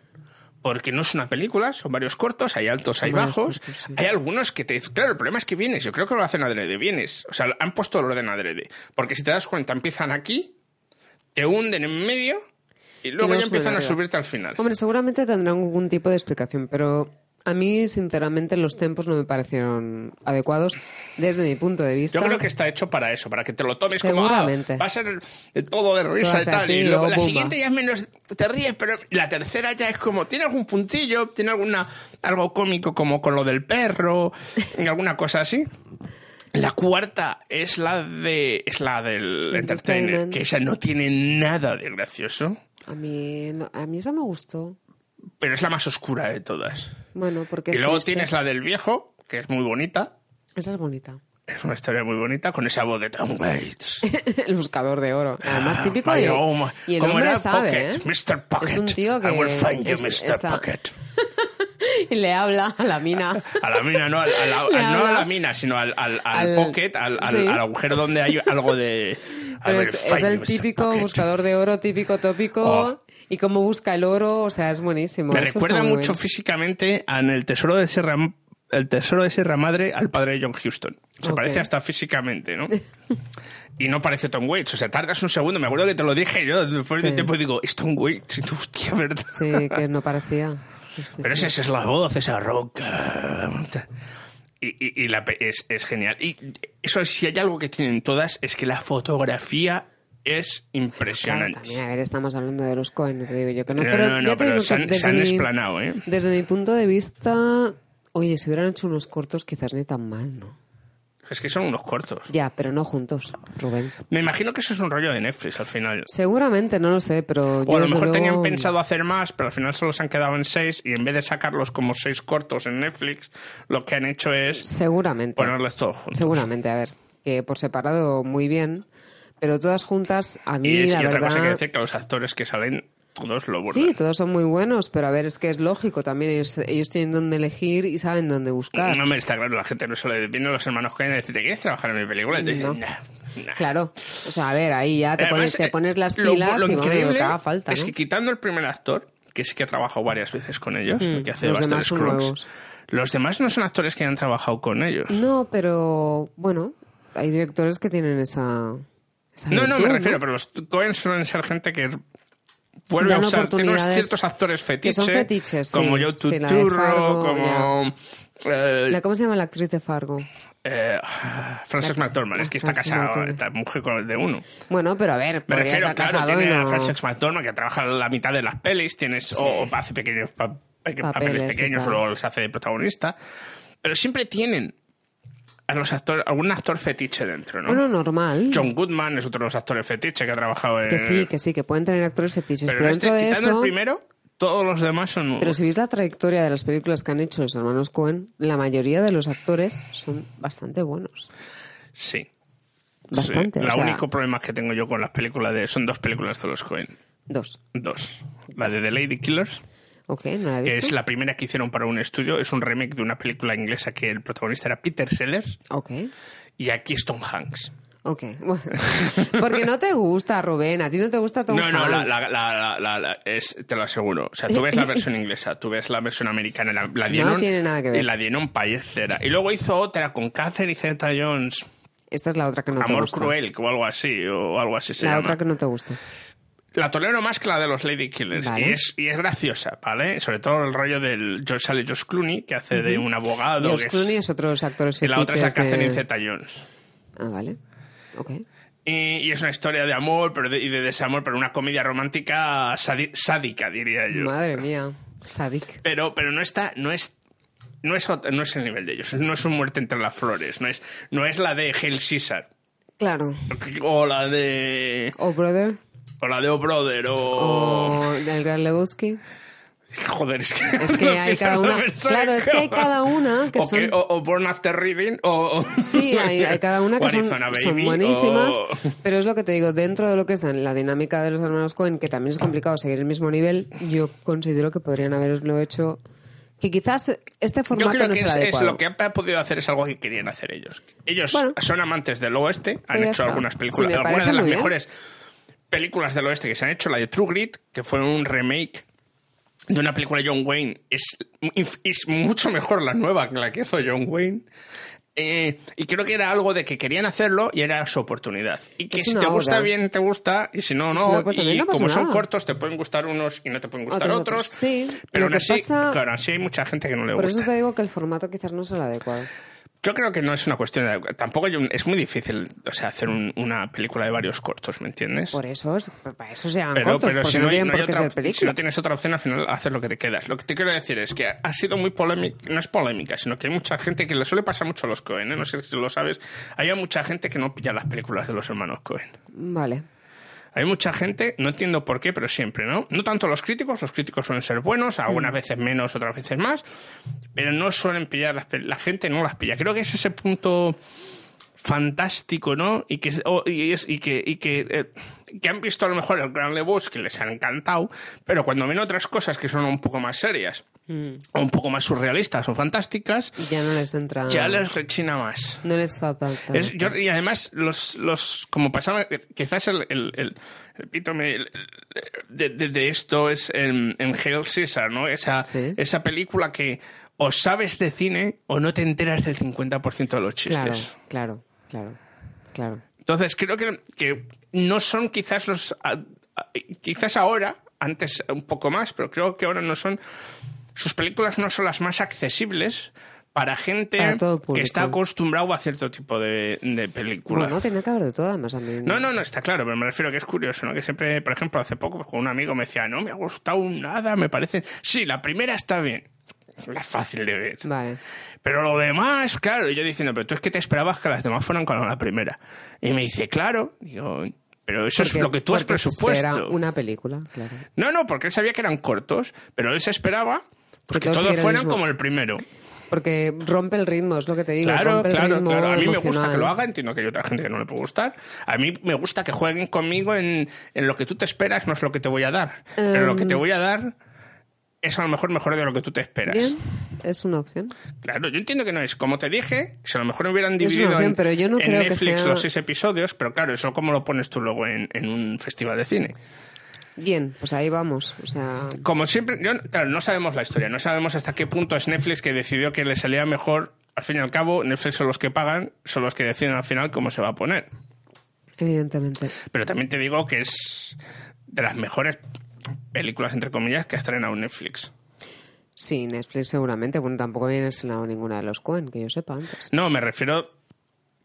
porque no es una película, son varios cortos, hay altos, hay bajos, cortos, sí. hay algunos que te... Claro, el problema es que vienes, yo creo que lo hacen adrede, vienes, o sea, han puesto el orden adrede, porque si te das cuenta, empiezan aquí, te hunden en medio y luego ya empiezan a subirte al final. Hombre, seguramente tendrán algún tipo de explicación, pero A mí, sinceramente, los tempos no me parecieron adecuados desde mi punto de vista. Yo creo que está hecho para eso, para que te lo tomes como ah, Seguramente. va a ser todo de risa y tal. así, y luego la pumba. siguiente ya es menos te ríes, pero la tercera ya es como tiene algún puntillo, tiene alguna algo cómico como con lo del perro, alguna cosa así. La cuarta es la de es la del entertainer, que esa no tiene nada de gracioso, A mí, no- a mí esa me gustó. pero es la más oscura de todas. Bueno, porque Y luego triste. tienes la del viejo, que es muy bonita. Esa es bonita. Es una historia muy bonita con esa voz de Tom Waits. El buscador de oro. Además, Ah, típico de... oh Y el ¿Cómo hombre sabe, Pocket, ¿eh? Mr. Pocket. Es un tío que... I will find you, es- Mr. Pocket. Y le habla a la mina. A la mina, no, al- a la- no a la mina, sino al, al, al Al- pocket, al, al- sí. al agujero donde hay algo de... Pero es, es el típico buscador de oro, típico tópico. Oh. Y cómo busca el oro, o sea, es buenísimo. Me Eso recuerda mucho bien. físicamente en el tesoro de Sierra el tesoro de Sierra Madre al padre de John Houston. Se parece hasta físicamente, ¿no? y no parece Tom Waits. O sea, tardas un segundo. Me acuerdo que te lo dije yo después de Sí. tiempo y digo, es Tom Waits. Y tú, hostia, ¿verdad? Sí, que no parecía. Pero esa es la voz, esa roca. Y, y- y la es, es genial. Y eso, si hay algo que tienen todas, es que la fotografía es Claro, impresionante. también, a ver, estamos hablando de los Cohen, no te digo yo que no. No, pero no, no, ya te pero digo se han- desde se han mi- explanado, ¿eh? Desde mi punto de vista, oye, si hubieran hecho unos cortos, quizás ni tan mal, ¿no? Es que son unos cortos. Ya, pero no juntos, Rubén. Me imagino que eso es un rollo de Netflix al final. Seguramente, no lo sé, pero. O yo a lo mejor tenían pensado hacer más, pero al final solo se han quedado en seis y en vez de sacarlos como seis cortos en Netflix, lo que han hecho es Seguramente. ponerles todos juntos. Seguramente, a ver. Que por separado muy bien, pero todas juntas, a mí, Y, es- la y otra verdad. cosa que decir que los actores que salen, todos lo burlan. Sí, todos son muy buenos, pero a ver, es que es lógico también. Ellos, ellos tienen dónde elegir y saben dónde buscar. No me está claro, la gente no suele. Vienen los hermanos Cohen y dicen, ¿te quieres trabajar en mi película? Y te dicen, No. "Nah, nah". Claro. O sea, a ver, ahí ya te, Además, pones, te eh, pones las pilas lo y bueno, lo que haga falta, Es que quitando el primer actor, que sí que ha trabajado varias veces con ellos, Mm, que hace los demás son Scruggs, nuevos. los demás no son actores que hayan trabajado con ellos. No, pero bueno, hay directores que tienen esa. esa No, no, me refiero, pero los Cohen suelen ser gente que vuelve a usar oportunidades ciertos actores que fetiches, son fetiches, como sí. Joe Sí, Turturro, Fargo, como eh, La, ¿Cómo se llama la actriz de Fargo? eh, Frances McDormand, es que está casada, esta mujer de uno. Bueno, pero a ver, Me refiero, estar claro, casado tiene y a no- Frances McDormand que trabaja la mitad de las pelis, tienes o hace pequeños pa- pe- papeles, Papeles pequeños, luego los hace de protagonista, pero siempre tienen a los actores algún actor fetiche dentro, ¿no? Bueno, normal. John Goodman es otro de los actores fetiche que ha trabajado en Que sí, que sí, que pueden tener actores fetiches, pero pero, este, dentro de quitando eso... el primero, todos los demás son Pero si veis la trayectoria de las películas que han hecho los hermanos Cohen, la mayoría de los actores son bastante buenos. sí. Bastante, Sí. o sea- único problema que tengo yo con las películas de son dos películas de los Cohen, Dos. dos. La de The Lady Killers, Ok, no la que es la primera que hicieron para un estudio, es un remake de una película inglesa que el protagonista era Peter Sellers Ok, y aquí es Tom Hanks. ok. Bueno. Porque no te gusta, Rubén. A ti no te gusta Tom no, no, Hanks. la- la- la- la- la- es, te lo aseguro. O sea, tú ves la versión inglesa, tú ves la versión americana, la, dieron, tiene nada que ver. Y la dieron payecera. Y luego hizo otra con Catherine Zeta-Jones, Esta es la otra que no te Amor gusta. Cruel, o algo así, o algo así se la llama. otra que no te gusta. La tolero más que la de los Lady Killers. Vale. Y, es, y es graciosa, ¿vale? Sobre todo el rollo del George sale George Clooney, que hace de un abogado. George que es- Clooney es otros actores y la otra es la fetiches de- Catherine Zeta-Jones. Ah, vale. Ok. Y, y es una historia de amor pero de- y de desamor, pero una comedia romántica sadi- sádica, diría yo. Madre mía. Sadik. Pero, pero no está, no es, no es, no es el nivel de ellos. No es un muerte entre las flores. No es, no es la de Hail Caesar. Claro. O la de, O Brother. O la de O Brother, o, O del Gran Lebowski. joder, es que, Es que hay cada una- claro, es que hay cada una que o son- o, o Born After Reading, o, o- Sí, hay, hay cada una que son, son buenísimas, o- pero es lo que te digo, dentro de lo que es la dinámica de los hermanos Cohen, que también es complicado seguir el mismo nivel, yo considero que podrían haberlo hecho, que quizás este Yo formato creo no que es es, lo que ha podido hacer es algo que querían hacer ellos. Ellos Bueno. son amantes del oeste, han hecho está. algunas películas, algunas de las muy bien. Películas del oeste que se han hecho, la de True Grit, que fue un remake de una película de John Wayne, es, es mucho mejor la nueva que la que hizo John Wayne. Eh, y creo que era algo de que querían hacerlo y era su oportunidad. Y que Es si te gusta bien, te gusta, y si no, no. y como son cortos, te pueden gustar unos y no te pueden gustar Otros. Sí, pero aún así, pasa- claro, así hay mucha gente que no le Por gusta. eso te digo que el formato quizás no es el adecuado. Yo creo que no es una cuestión de... Tampoco un- es muy difícil o sea, hacer un- una película de varios cortos, ¿me entiendes? Por eso, es- para eso se hagan Pero, cortos, pero si no, hay- no hay otra, películas. si no tienes otra opción, al final haces lo que te quedas. Lo que te quiero decir es que ha sido muy polémica, no es polémica, sino que hay mucha gente que le suele pasar mucho a los Cohen, ¿eh? no sé si lo sabes, hay mucha gente que no pilla las películas de los hermanos Cohen. Vale. Hay mucha gente, no entiendo por qué, pero siempre, ¿no? No tanto los críticos, los críticos suelen ser buenos, Mm. algunas veces menos, otras veces más, pero no suelen pillar las la gente no las pilla. Creo que es ese punto fantástico, ¿no? Y que o- y, es, y que y que, eh, que han visto a lo mejor el Gran Lebowski que les ha encantado, pero cuando ven otras cosas que son un poco más serias o un poco más surrealistas o fantásticas, ya no les entra... ya les rechina más. No les va falta. Es- yo- y además, los, los como pasaba, quizás el, el, el, el de, de- de esto es en, en Hail Caesar, ¿no? Esa, Sí. esa película que o sabes de cine o no te enteras del 50% de los chistes. claro, claro, claro. Entonces, creo que, que no son quizás los... quizás ahora, antes un poco más, pero creo que ahora no son... Sus películas no son las más accesibles para gente Para que está acostumbrado a cierto tipo de, de películas. Bueno, tiene que haber de todo, además a mí. No, no, no, está claro, pero me refiero a que es curioso, ¿no? Que siempre, por ejemplo, hace poco pues, con un amigo me decía, no me ha gustado nada, me parece... Sí, la primera está bien. Es fácil de ver. Vale. Pero lo demás, claro, y yo diciendo, pero tú es que te esperabas que las demás fueran como la primera. Y me dice, claro, digo, pero eso es Porque- lo que tú has se presupuesto. espera una película, claro. No, no, porque él sabía que eran cortos, pero él se esperaba pues, Que que todos todos el fueran mismo. como el primero. Porque rompe el ritmo, es lo que te digo. Claro, el claro, claro. A mí me gusta emocional. que lo haga, entiendo que hay otra gente que no le puede gustar. A mí me gusta que jueguen conmigo en, en lo que tú te esperas, no es lo que te voy a dar. Pero lo que te Em. voy a dar es a lo mejor mejor de lo que tú te esperas. Bien, es una opción. Claro, yo entiendo que no es. Como te dije, si a lo mejor hubieran dividido opción, en, pero yo no en creo que Netflix sea- los seis episodios, pero claro, eso cómo lo pones tú luego en, en un festival de cine. Bien, pues ahí vamos. O sea, Como siempre, yo- claro, no sabemos la historia, no sabemos hasta qué punto es Netflix que decidió que le salía mejor. Al fin y al cabo, Netflix son los que pagan, son los que deciden al final cómo se va a poner. evidentemente. Pero también te digo que es de las mejores películas, entre comillas, que ha estrenado Netflix. Sí, Netflix seguramente. Bueno, tampoco viene estrenado ninguna de los Cohen, que yo sepa antes. No, me refiero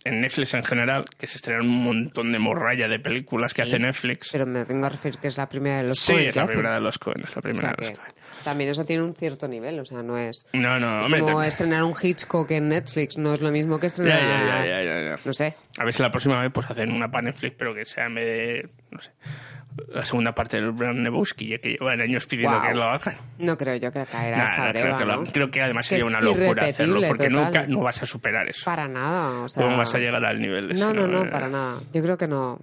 en Netflix en general, que se estrenan un montón de morralla de películas que hace Netflix. Pero me vengo a referir que es la primera de los sí, Cohen es que la primera de los Cohen, es la O primera sea de los Cohen. también eso tiene un cierto nivel, o sea, no es... No, no, es hombre, como te- estrenar un Hitchcock en Netflix, no es lo mismo que estrenar... ya, ya, ya, ya, ya. No sé. A ver si la próxima vez pues hacen una para Netflix, pero que sea en vez de, no sé, la segunda parte del Brand Nebowski, ya que llevan años pidiendo que lo hagan. No creo yo que caerá Nah, esa nah, breva, creo, que lo- ¿no? creo que además Es que sería una locura hacerlo, porque nunca no vas a superar eso. Para nada, o sea... no vas a llegar al nivel de No, ese, no, no, para nada. Yo creo que no...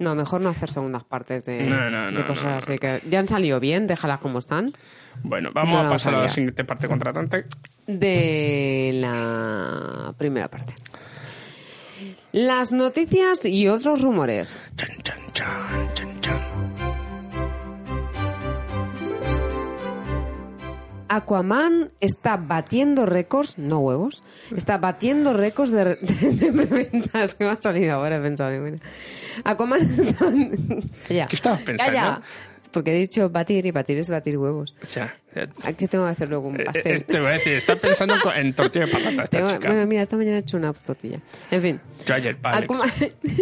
No, mejor no hacer segundas partes de, de cosas así que ya han salido bien, déjalas como están. Bueno, vamos a pasar a la siguiente parte contratante. De la primera parte. Las noticias y otros rumores. Chan, chan, chan, chan, chan. Aquaman está batiendo récords, no huevos, está batiendo récords de, de, de preventas. que me ha salido ahora, he pensado. mira. Aquaman está... Calla. ¿Qué estabas pensando? Calla. Porque he dicho batir y batir es batir huevos. O sea, eh, Aquí tengo que hacer luego un eh, pastel. eh, te voy a decir, está pensando en tortilla de patata esta Tengo- chica. bueno, mira, esta mañana he hecho una tortilla. En fin. Yo ayer. Aquaman,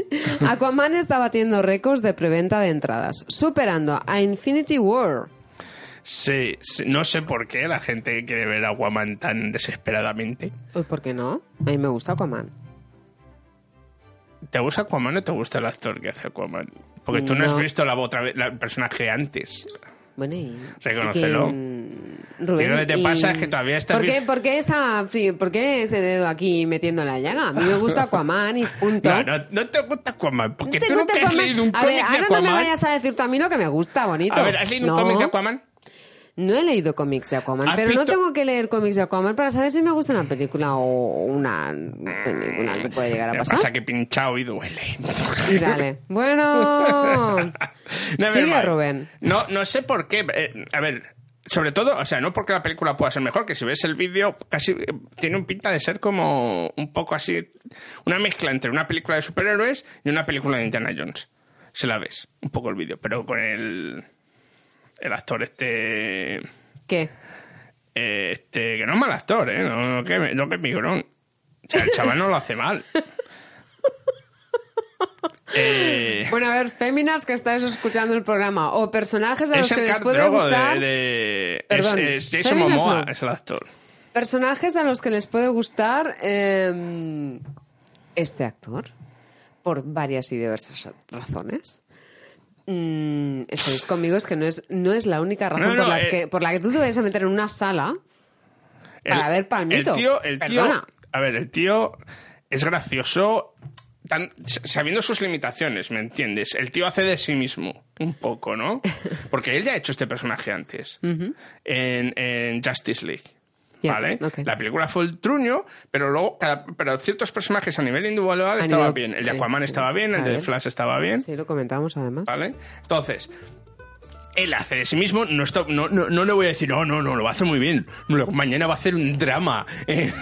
Aquaman está batiendo récords de preventa de entradas, superando a Infinity War. Sí, sí, no sé por qué la gente quiere ver a Aquaman tan desesperadamente. ¿por qué no? A mí me gusta Aquaman. ¿Te gusta Aquaman o te gusta el actor que hace Aquaman? Porque tú no, has No. visto la otra vez, la- el personaje antes. Bueno, y... Reconócelo. y mm, Rubén, Y lo que te y- pasa es que todavía estás ¿Por qué, por, qué esa, ¿Por qué ese dedo aquí metiendo la llaga? A mí me gusta Aquaman y punto. No, no, no te gusta Aquaman, porque ¿Te tú nunca has leído un A cómic ver, de ahora Aquaman. no me vayas a decir tú a mí lo que me gusta, bonito. A ver, ¿has leído un No. cómic de Aquaman? No he leído cómics de Aquaman, ¿Has pero no tengo que leer cómics de Aquaman para saber si me gusta una película o una película que puede llegar a pasar. pasa que pinchado y duele. Y dale. Bueno. Never Sigue. Rubén. No, no sé por qué. eh, a ver, sobre todo, o sea, no porque la película pueda ser mejor, que si ves el vídeo, casi eh, tiene un pinta de ser como un poco así, una mezcla entre una película de superhéroes y una película de Indiana Jones. Se la ves, un poco el vídeo, pero con el, el actor este, ¿Qué? eh, este, que no es mal actor, ¿eh? No, no que, no que es migrón. O sea, el chaval no lo hace mal. Eh, Bueno, a ver, féminas que estáis escuchando el programa o personajes a los que les puede gustar. de, de- Perdón, es, es Jason Momoa, no. es el actor. Personajes a los que les puede gustar eh, este actor por varias y diversas razones. Mm, estáis conmigo, es que no es, no es la única razón No, no, por, las eh. que, por la que tú te vas a meter en una sala para ver Palmito. El tío, el tío, Perdona. a ver, el tío es gracioso tan- sabiendo sus limitaciones, ¿me entiendes? El tío hace de sí mismo un poco, ¿no? Porque él ya ha hecho este personaje antes en, en Justice League. La película fue el truño, pero luego cada- pero ciertos personajes a nivel individual A estaba nivel- bien. El de Aquaman estaba bien, el de. Flash estaba bien. Sí, lo comentamos además. ¿Vale? Entonces, él hace de sí mismo, no, está- no, no, no le voy a decir, no, no, no, lo va a hacer muy bien. Mañana va a hacer un drama en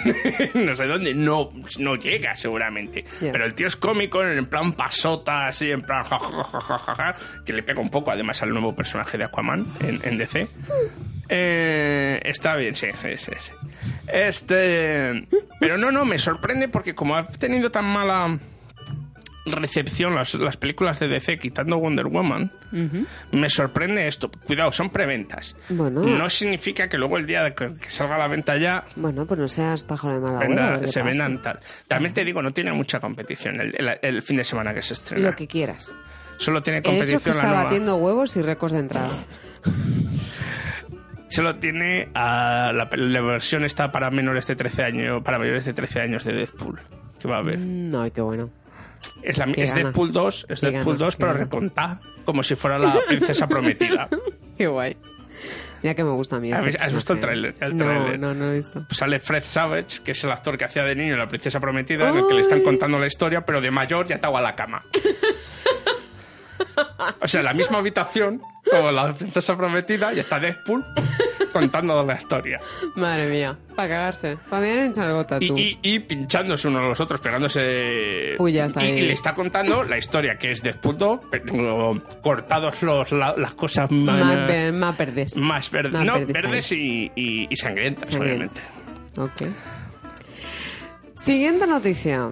no sé dónde. No, no llega, seguramente. Pero el tío es cómico, en plan pasota, así, en plan ja, ja, ja, ja, ja, ja, que le pega un poco, además, al nuevo personaje de Aquaman en, en DC. Eh, está bien, sí, sí, sí, sí. Este. Pero no, no, me sorprende porque como ha tenido tan mala recepción las, las películas de DC quitando Wonder Woman, me sorprende esto. Cuidado, son preventas. Bueno. No significa que luego el día de que que salga a la venta ya Bueno, pues no seas pájaro de mala venda- se vendan tal. También te digo, no tiene mucha competición el, el- el fin de semana que se estrena. Lo que quieras. Solo tiene El hecho competición que la está nueva. batiendo huevos y récords de entrada. Solo tiene a la, la versión está para menores de 13 años, para mayores de 13 años de Deadpool. Que va a haber. Mm, Ay, qué bueno. Es, la, es. Deadpool 2, es Deadpool ganas, 2, qué pero recontada, como si fuera la princesa prometida. Qué guay. Mira que me gusta a mí. ¿Has este has visto el tráiler? No, no, no lo he visto. Pues sale Fred Savage, que es el actor que hacía de niño en La Princesa Prometida, en el que le están contando la historia, pero de mayor ya estaba a la cama. O sea, la misma habitación, como la Princesa Prometida, y está Deadpool contando la historia. Madre mía. Para cagarse. Para era un chargota, Y, tú. y- y pinchándose uno a los otros, pegándose... Pullas y, ahí. y le está contando la historia, que es Deadpool 2, pero cortados los, la- las cosas más... Más, ver- más verdes. más no, verdes verdes y, y- y sangrientas, Sangrientas. obviamente. Ok. Siguiente noticia.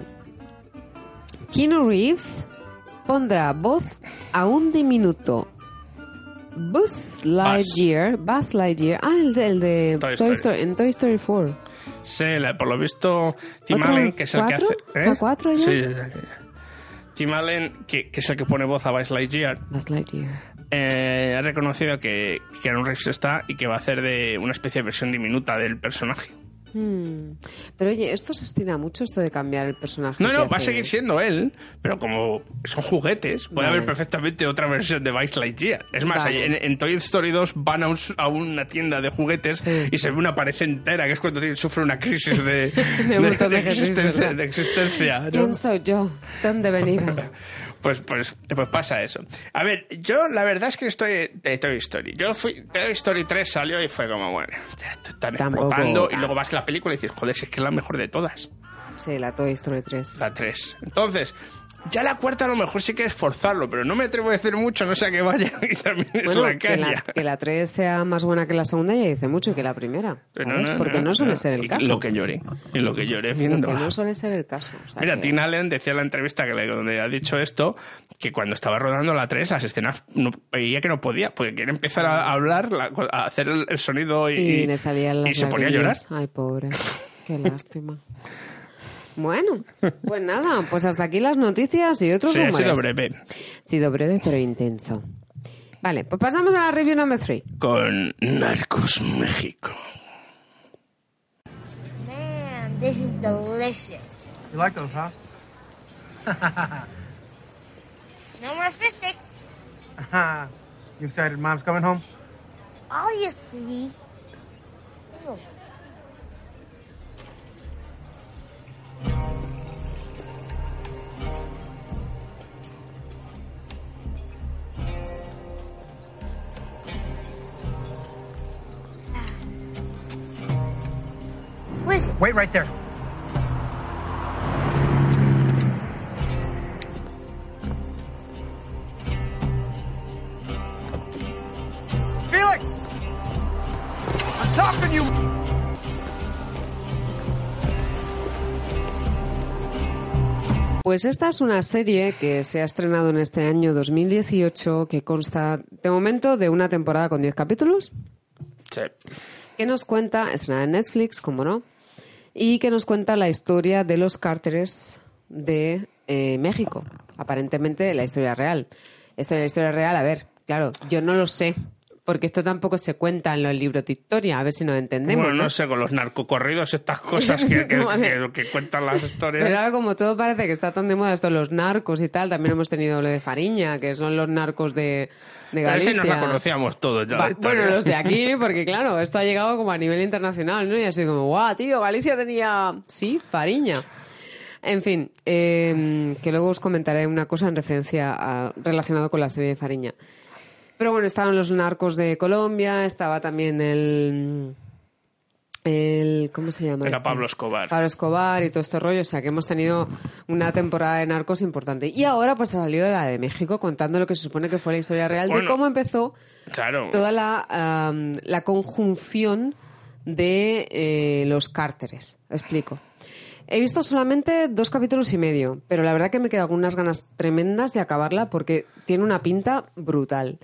Keanu Reeves pondrá voz a un diminuto Buzz Lightyear. Buzz Lightyear. Ah, el de, el de Toy Toy Story. Story, en Toy Story 4. Sí, la- por lo visto, Tim ¿Otro Allen, que es el que hace... ¿eh? ¿La cuatro ya? Sí, ya. Tim Allen, que, que es el que pone voz a Buzz Lightyear, Buzz Lightyear. eh, ha reconocido que Keanu Reeves está y que va a hacer de una especie de versión diminuta del personaje. Hmm. Pero oye, esto se estira mucho, esto de cambiar el personaje. No, no, va a seguir siendo él, pero como son juguetes, puede Vale. haber perfectamente otra versión de Buzz Lightyear. Es más, Vale. en, en Toy Story 2 van a, un- a una tienda de juguetes Sí. y se ve una pared entera, que es cuando sufre una crisis de, De existencia. existencia, ¿no? ¿Quién soy yo? ¿Dónde he venido? Pues, pues, pues pasa eso. A ver, yo la verdad es que estoy de Toy Story. Yo fui, Toy Story 3 salió y fue como, bueno, ya te están Tampoco explotando. Y luego vas a la película y dices, joder, si es que es la mejor de todas. Sí, la Toy Story 3. La 3. Entonces, ya la cuarta a lo mejor sí que es forzarlo, pero no me atrevo a decir mucho, no sea que vaya y también es la que la, que la 3 sea más buena que la segunda ya dice mucho que la primera. Porque no, suele ser el caso. Lo que lloré. Y lo que lloré Lo viendo. que no suele ser el caso. o sea Mira, que- Tim Allen decía en la entrevista que le, donde ha dicho esto, que cuando estaba rodando la 3, las escenas no, veía que no podía, porque quiere empezar a hablar, la- a hacer el, sonido y, se ponía a llorar. Ay, pobre. Qué lástima. Bueno, pues nada, pues hasta aquí las noticias y otros Sí, ha rumores. sido breve. Ha sido breve, pero intenso. Vale, pues pasamos a la review number 3. Con Narcos México. Man, this is delicious. You like those, huh? No more fish sticks. you excited mom's coming home? Obviously. Oh. Wait right there. Felix! I'm talking to you! Pues esta es una serie que se ha estrenado en este año 2018 que consta de momento de una temporada con 10 capítulos Sí. que nos cuenta, es una de Netflix, como no, y que nos cuenta la historia de los cárteres de eh, México. Aparentemente la historia real. Esto de la historia real, a ver, claro, yo no lo sé, porque esto tampoco se cuenta en los libros de historia, a ver si nos entendemos. Bueno, no ¿no? sé, con los narcocorridos, estas cosas que, que, Vale. que- que cuentan las historias. Pero ahora como todo parece que está tan de moda esto los narcos y tal, también hemos tenido lo de Fariña, que son los narcos de, de Galicia. ese nos la conocíamos todos ya. Va- la historia. bueno, los de aquí, porque claro, esto ha llegado como a nivel internacional, ¿no? Y así como, guau, tío, Galicia tenía, sí, Fariña. En fin, eh, que luego os comentaré una cosa en referencia a, relacionado con la serie de Fariña. Pero bueno, estaban los narcos de Colombia, estaba también el... el ¿Cómo se llama? Era este? Pablo Escobar. Pablo Escobar y todo este rollo, o sea que hemos tenido una temporada de narcos importante. Y ahora pues ha salido la de México contando lo que se supone que fue la historia real de Bueno. cómo empezó Claro. toda la, la conjunción de eh, los cárteres. Explico. He visto solamente dos capítulos y medio, pero la verdad que me quedo con unas ganas tremendas de acabarla porque tiene una pinta brutal.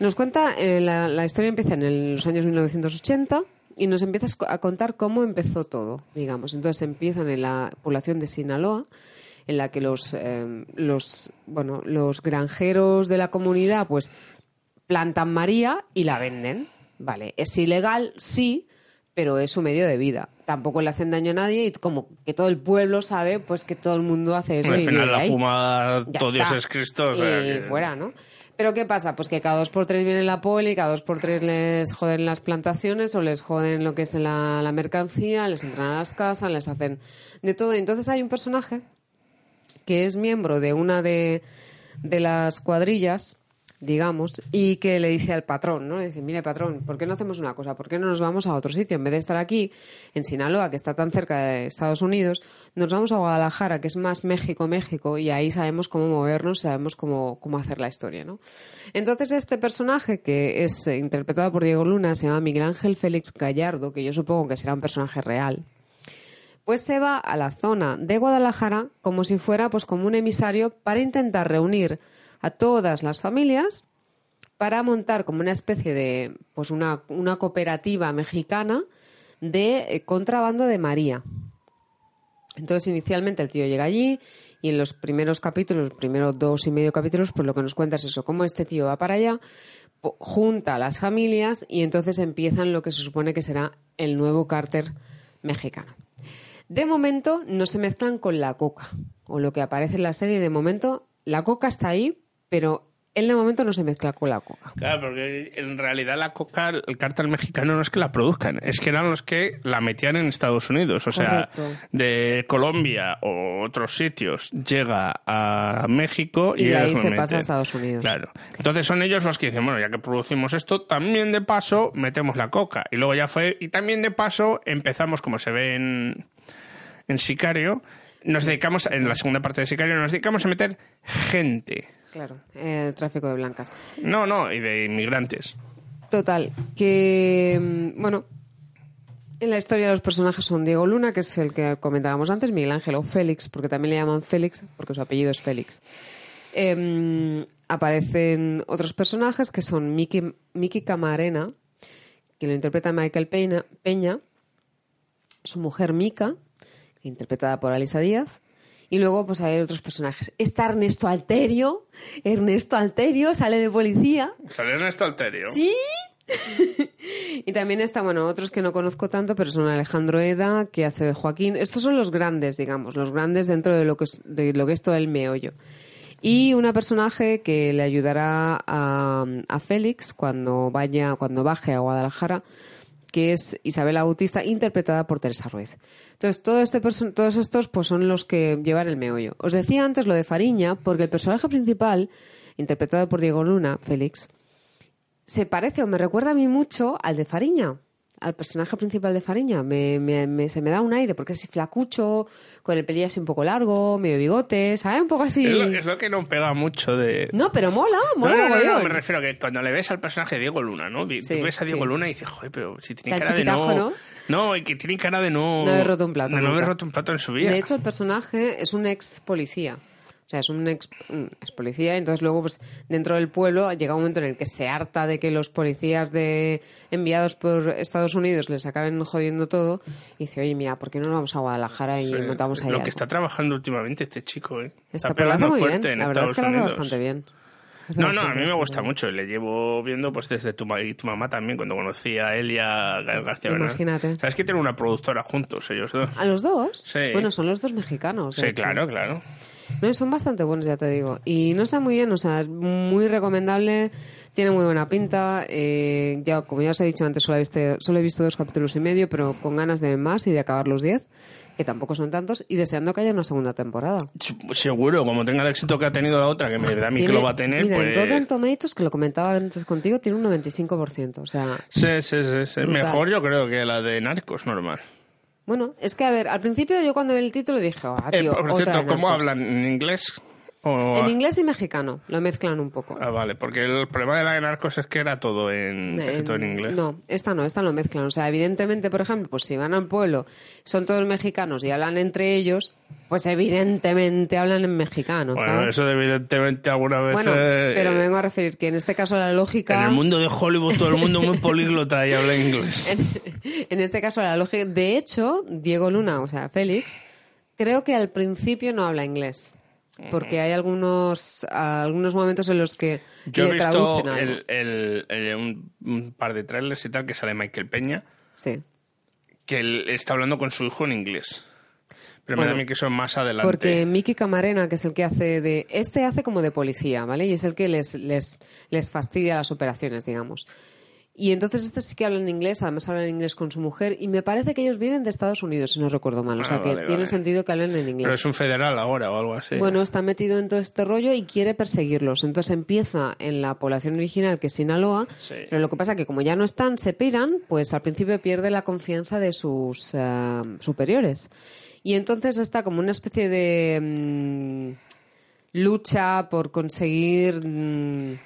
Nos cuenta, eh, la, historia empieza en los años 1980 y nos empieza a contar cómo empezó todo, digamos. Entonces empiezan en la población de Sinaloa, en la que los, eh, los, bueno, los granjeros de la comunidad pues plantan María y la venden. Vale, es ilegal, sí, pero es su medio de vida. Tampoco le hacen daño a nadie y como que todo el pueblo sabe, pues que todo el mundo hace eso. Al y final vive la ahí. fuma Ya todo Dios es Cristo. o sea Y que- fuera, ¿no? Pero ¿qué pasa? Pues que cada dos por tres viene la poli, cada dos por tres les joden las plantaciones o les joden lo que es la, la mercancía, les entran a las casas, les hacen de todo. Y entonces hay un personaje que es miembro de una de, de las cuadrillas, digamos, y que le dice al patrón, ¿no? Le dice, mire patrón, ¿por qué no hacemos una cosa? ¿Por qué no nos vamos a otro sitio? En vez de estar aquí, en Sinaloa, que está tan cerca de Estados Unidos, nos vamos a Guadalajara, que es más México, México, y ahí sabemos cómo movernos, sabemos cómo, cómo hacer la historia, ¿no? Entonces este personaje, que es eh, interpretado por Diego Luna, se llama Miguel Ángel Félix Gallardo, que yo supongo que será un personaje real, pues se va a la zona de Guadalajara como si fuera pues como un emisario para intentar reunir a todas las familias para montar como una especie de pues una, una cooperativa mexicana de eh, contrabando de María. Entonces inicialmente el tío llega allí y en los primeros capítulos, los primeros dos y medio capítulos, pues lo que nos cuenta es eso, cómo este tío va para allá, junta a las familias y entonces empiezan lo que se supone que será el nuevo cárter mexicano. De momento no se mezclan con la coca, o lo que aparece en la serie, de momento la coca está ahí, pero él de momento no se mezcla con la coca. Claro, porque en realidad la coca, el cártel mexicano no es que la produzcan, es que eran los que la metían en Estados Unidos. O sea, Correcto. de Colombia o otros sitios llega a México y, Y de ahí se pasa a. Estados Unidos. Claro. Entonces son ellos los que dicen, bueno, ya que producimos esto, también de paso metemos la coca. Y luego ya fue, y también de paso empezamos, como se ve en, en Sicario, nos dedicamos, en la segunda parte de Sicario, nos dedicamos a meter gente. Claro, eh, el tráfico de blancas. No, no, y de inmigrantes. Total, que mm, bueno, en la historia de los personajes son Diego Luna, que es el que comentábamos antes, Miguel Ángel o Félix, porque también le llaman Félix, porque su apellido es Félix. Em, aparecen otros personajes que son Miki, Miki Camarena, que lo interpreta Michael Peña, Peña, su mujer Mica, interpretada por Alisa Díaz, y luego pues hay otros personajes. Está Ernesto Alterio, Ernesto Alterio sale de policía, Salió Ernesto Alterio. ¿Sí? y también está, bueno, otros que no conozco tanto, pero son Alejandro Eda, que hace de Joaquín. Estos son los grandes, digamos, los grandes dentro de lo que es, de lo que es todo el meollo. Y una personaje que le ayudará a, a Félix cuando vaya, cuando baje a Guadalajara, que es Isabela Bautista, interpretada por Teresa Ruiz. Entonces, todo este todos estos pues, son los que llevan el meollo. Os decía antes lo de Fariña, porque el personaje principal, interpretado por Diego Luna, Félix, se parece o me recuerda a mí mucho al de Fariña, al personaje principal de Fariña. Me, me- me- se me da un aire, porque es así flacucho, con el pelillo así un poco largo, medio bigote, ¿sabes? Un poco así... Es, lo, es lo que no pega mucho de... No, pero mola, mola no, no, no, mogollón. me refiero a que cuando le ves al personaje de Diego Luna, ¿no? Sí, Tú ves a Diego sí. Luna y dices, joder, pero si tiene Tan cara de no... ¿no? No, y que tiene cara de no... No haber roto un plato no haber roto un plato en su vida. De hecho, el personaje es un ex policía. O sea, es un ex, ex policía. Entonces, luego, pues, dentro del pueblo llega un momento en el que se harta de que los policías de enviados por Estados Unidos les acaben jodiendo todo. Y dice, oye, mira, ¿por qué no nos vamos a Guadalajara y Sí, montamos ahí Lo algo? que está trabajando últimamente este chico, ¿eh? Está, Está pegando muy fuerte bien. en La verdad es que lo hace bastante bien. Hace No, no, a mí me gusta bien. mucho. Le llevo viendo pues desde tu, ma- y tu mamá también, cuando conocí a él y a Gael García Bernal. Imagínate. ¿Sabes que tienen una productora juntos ellos dos? ¿A los dos? Sí. Bueno, son los dos mexicanos. Sí, hecho. claro, claro. No, son bastante buenos, ya te digo. Y no está muy bien, o sea, es muy recomendable, tiene muy buena pinta. eh, ya, como ya os he dicho antes, solo he, visto, solo he visto dos capítulos y medio, pero con ganas de más y de acabar los diez, que tampoco son tantos, y deseando que haya una segunda temporada. Seguro, como tenga el éxito que ha tenido la otra, que me da a mí que lo va a tener, mira, en pues... Rotten Tomatoes, que lo comentaba antes contigo, tiene un 95%. O sea, Sí, sí, sí, sí. Mejor yo creo que la de Narcos, normal. Bueno, es que a ver, al principio yo cuando vi el título dije, ah, Eh, tío, por otra cierto, ¿cómo Narcos". hablan? ¿En inglés? O... En inglés y mexicano, lo mezclan un poco. Ah, vale, porque el problema de la de Narcos es que era todo en, En- todo en inglés. No, esta no, esta lo mezclan. O sea, evidentemente, por ejemplo, pues si van al pueblo, son todos mexicanos y hablan entre ellos, pues evidentemente hablan en mexicano, Bueno, ¿sabes? eso evidentemente alguna vez... Bueno, eh, pero me vengo a referir que en este caso la lógica... En el mundo de Hollywood todo el mundo muy políglota y habla inglés. en, en este caso la lógica... De hecho, Diego Luna, o sea, Félix, creo que al principio no habla inglés. Porque hay algunos algunos momentos en los que Yo he visto el, el- el- un, un par de trailers y tal que sale Michael Peña, Sí. que él está hablando con su hijo en inglés. Pero me da a Bueno, mí que eso es más adelante. Porque Miki Camarena, que es el que hace de... Este hace como de policía, ¿vale? Y es el que les, les, les fastidia las operaciones, digamos. Y entonces este sí que habla en inglés, además habla en inglés con su mujer, y me parece que ellos vienen de Estados Unidos, si no recuerdo mal. O Ah, sea que vale, tiene vale. sentido que hablen en inglés. Pero es un federal ahora o algo así. Bueno, está metido en todo este rollo y quiere perseguirlos. Entonces empieza en la población original, que es Sinaloa, Sí. pero lo que pasa es que como ya no están, se piran, pues al principio pierde la confianza de sus eh, superiores. Y entonces está como una especie de mm, lucha por conseguir mm,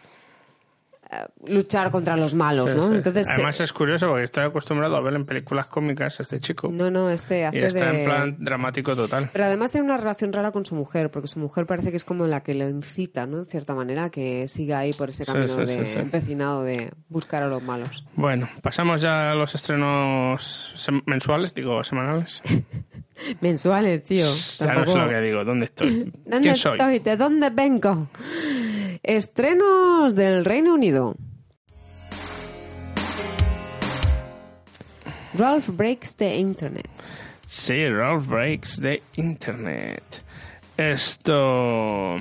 luchar contra los malos, Sí, ¿no? sí. Entonces, Además es curioso porque estoy acostumbrado a ver en películas cómicas a este chico. no, no, este y hace está de... en plan dramático total. Pero además tiene una relación rara con su mujer, porque su mujer parece que es como la que le incita, ¿no? En cierta manera, que siga ahí por ese camino sí, de sí, sí. empecinado de buscar a los malos. Bueno, pasamos ya a los estrenos mensuales, digo semanales. Mensuales, tío. Ya no sé Tampoco- lo que digo, ¿dónde estoy? ¿Dónde ¿Quién soy? estoy? ¿De dónde vengo? Estrenos del Reino Unido. Ralph Breaks the Internet. Sí, Ralph Breaks the Internet. Esto...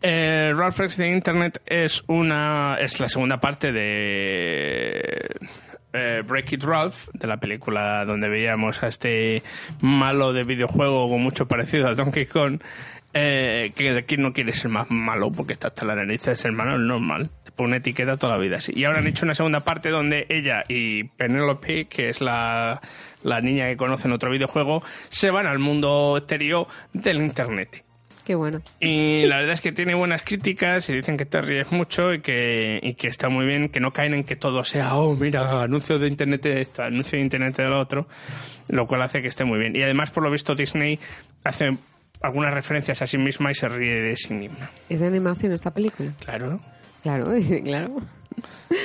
Eh, Ralph Breaks the Internet es una es la segunda parte de eh, Break It Ralph, de la película donde veíamos a este malo de videojuego con mucho parecido a Donkey Kong, eh, que de aquí no quiere ser más malo porque está hasta la nariz de ser malo, es normal. Te pone una etiqueta toda la vida así. Y ahora han hecho una segunda parte donde ella y Penelope, que es la, la niña que conoce en otro videojuego, se van al mundo exterior del Internet. Qué bueno. Y la verdad es que tiene buenas críticas y dicen que te ríes mucho y que, y que está muy bien, que no caen en que todo sea, oh, mira, anuncio de internet de esto, anuncio de internet de lo otro, lo cual hace que esté muy bien. Y además, por lo visto, Disney hace algunas referencias a sí misma y se ríe de sí misma. ¿Es de animación esta película? Claro. Claro, claro.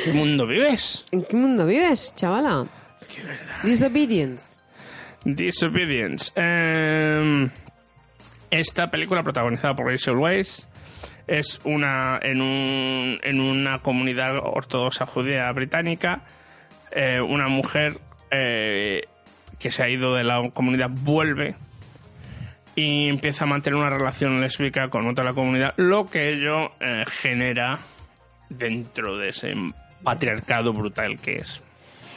¿Qué mundo vives? ¿En qué mundo vives, chavala? Disobedience. Disobedience. Em, esta película protagonizada por Rachel Weisz es una en, un, en una comunidad ortodoxa judía británica eh, una mujer eh, que se ha ido de la comunidad vuelve y empieza a mantener una relación lésbica con otra de la comunidad lo que ello eh, genera dentro de ese patriarcado brutal que es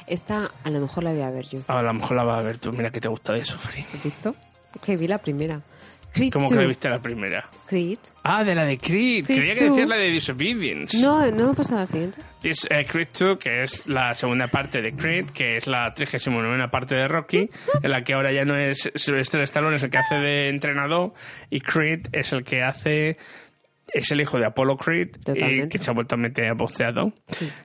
Esta a lo mejor la voy a ver yo. a lo mejor la vas a ver tú mira que te gusta de sufrir ¿Has visto? Es que vi la primera. Creed ¿Cómo que 2. la viste la primera? Creed. Ah, de la de Creed. Creed Quería que 2. decir la de Disobedience. No, no pasa la siguiente. Dis- eh, Creed 2, que es la segunda parte de Creed, que es la 39 parte de Rocky, en la que ahora ya no es Sylvester Stallone, es el que hace de entrenador, y Creed es el que hace. Es el hijo de Apollo Creed, y que se ha vuelto a meter a boxeador,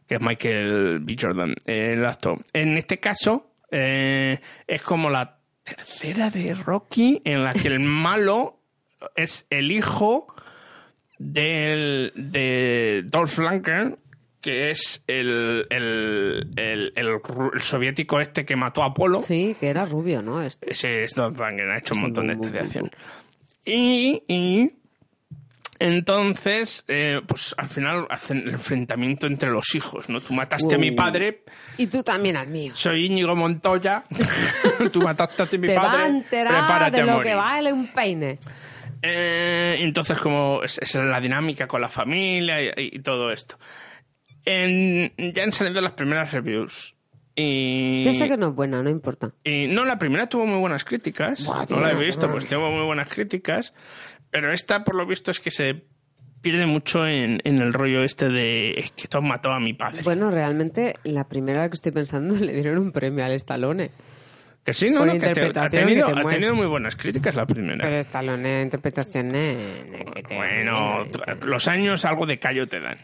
que es Michael B. Jordan, el actor. En este caso, eh, es como la tercera de Rocky, en la que el malo es el hijo del, de Dolph Lundgren, que es el, el, el, soviético este que mató a Apolo. Sí, que era rubio, ¿no? Este. Ese es Dolph Lundgren, ha hecho un montón de. Y, y entonces, eh, pues al final hacen el enfrentamiento entre los hijos, ¿no? Tú mataste a mi padre, Y tú también al mío. soy Íñigo Montoya, tú mataste a mi Te padre, va a enterar prepárate de a lo morir. que vale un peine. Eh, entonces, como es, es la dinámica con la familia y, y todo esto. En- ya han salido las primeras reviews. Y, Ya sé que no es buena, no importa. y no, la primera tuvo muy buenas críticas. Buah, tío, no la he visto, pues tuvo muy buenas críticas. Pero esta, por lo visto, es que se pierde mucho en, en el rollo este de es que has matado a mi padre. Bueno, realmente, la primera que estoy pensando le dieron un premio al Stallone. que sí, no, no, que te- ha, tenido, que te ha tenido muy buenas críticas la primera. Pero Stallone, interpretaciones... que te- Bueno, los años algo de callo te dan.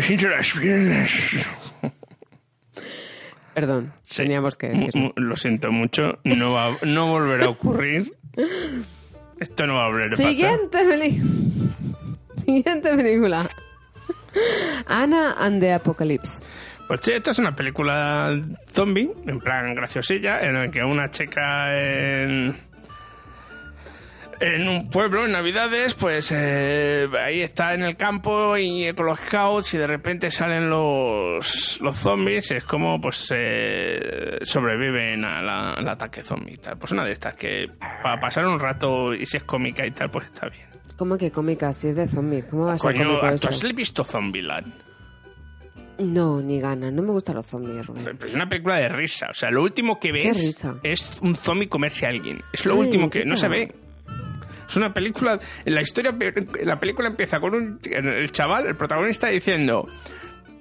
Siento las piernas. Perdón, Sí. teníamos que mu- Lo siento mucho, no, va, no volverá a ocurrir. Esto no va a volver a pasar. Siguiente película. Siguiente película. Anna and the Apocalypse. Pues sí, esta es una película zombie, en plan graciosilla, en la que una chica en, en un pueblo en Navidades, pues eh, ahí está en el campo y con los scouts y de repente salen los, los zombies es como pues eh, sobreviven a la- al ataque zombie y tal. Pues una de estas que para pasar un rato y si es cómica y tal, pues está bien. ¿Cómo que cómica? Si es de zombie. ¿Cómo va a ser cómico ¿tú has visto Zombieland? No, ni gana. No me gustan los zombies, Rubén. Pero es una película de risa. O sea, lo último que ¿Qué ves es un zombie comerse a alguien. Es lo Ay, último que no se ve. Es una película. La historia, la película empieza con un el chaval, el protagonista diciendo.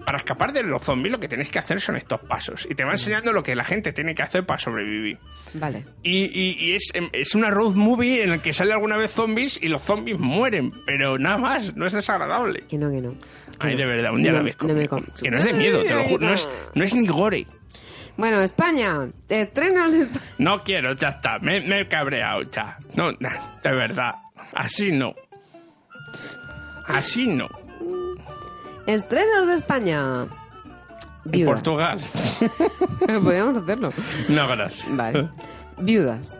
Para escapar de los zombies lo que tenéis que hacer son estos pasos. Y te va enseñando lo que la gente tiene que hacer para sobrevivir. Vale. Y, y- y es, es una road movie en la que sale alguna vez zombies y los zombies mueren. Pero nada más, no es desagradable. Que no, que no. Ay, de verdad, un día No, la ves no me Que no es de miedo, te lo juro. No es, no es ni gore. Bueno, España. Estrenos de España. No quiero, ya está. Me, me he cabreado ya. No, na, de verdad. Así no. Así no. Estrenos de España. En Viudas. Portugal. Podríamos hacerlo. No, gracias. Vale. Viudas.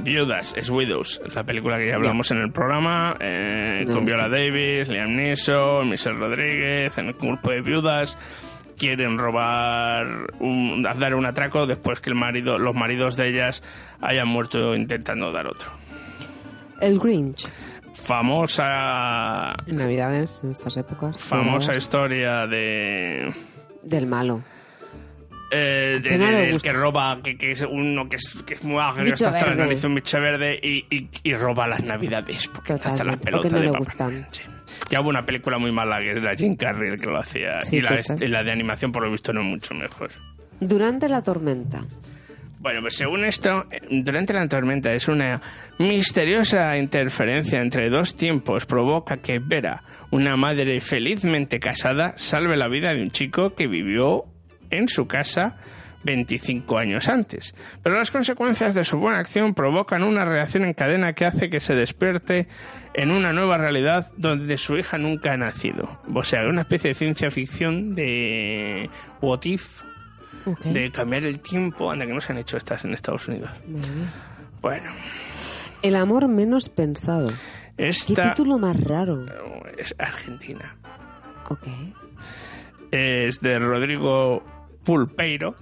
Viudas, es Widows, la película que ya hablamos en el programa, eh, No con Viola. Davis, Liam Neeson, Michelle Rodríguez, en el grupo de viudas quieren robar, un, dar un atraco después que el marido, los maridos de ellas hayan muerto intentando dar otro. El Grinch. Famosa, En Navidades, en estas épocas. famosa historia de Del malo. Eh, de, Que no de- roba, que, que es uno que es, que es muy agrio, está hasta la nariz un bicho verde y, y, y roba las navidades porque está hasta las Totalmente. Pelotas no de le gustan. Sí. Ya hubo una película muy mala que es la Jim Carrey el que lo hacía Sí, y, la, la de animación por lo visto no es mucho mejor. Durante la tormenta. Bueno, pues según esto, durante la tormenta es una misteriosa interferencia entre dos tiempos provoca que Vera, una madre felizmente casada, salve la vida de un chico que vivió en su casa 25 años antes. Pero las consecuencias de su buena acción provocan una reacción en cadena que hace que se despierte en una nueva realidad donde su hija nunca ha nacido. O sea, una especie de ciencia ficción de What If, Ok. de cambiar el tiempo, anda que no se han hecho estas en Estados Unidos. Bueno, El amor menos pensado. ¿Qué esta título más raro? es Argentina. Ok. Es de Rodrigo Pulpeiro.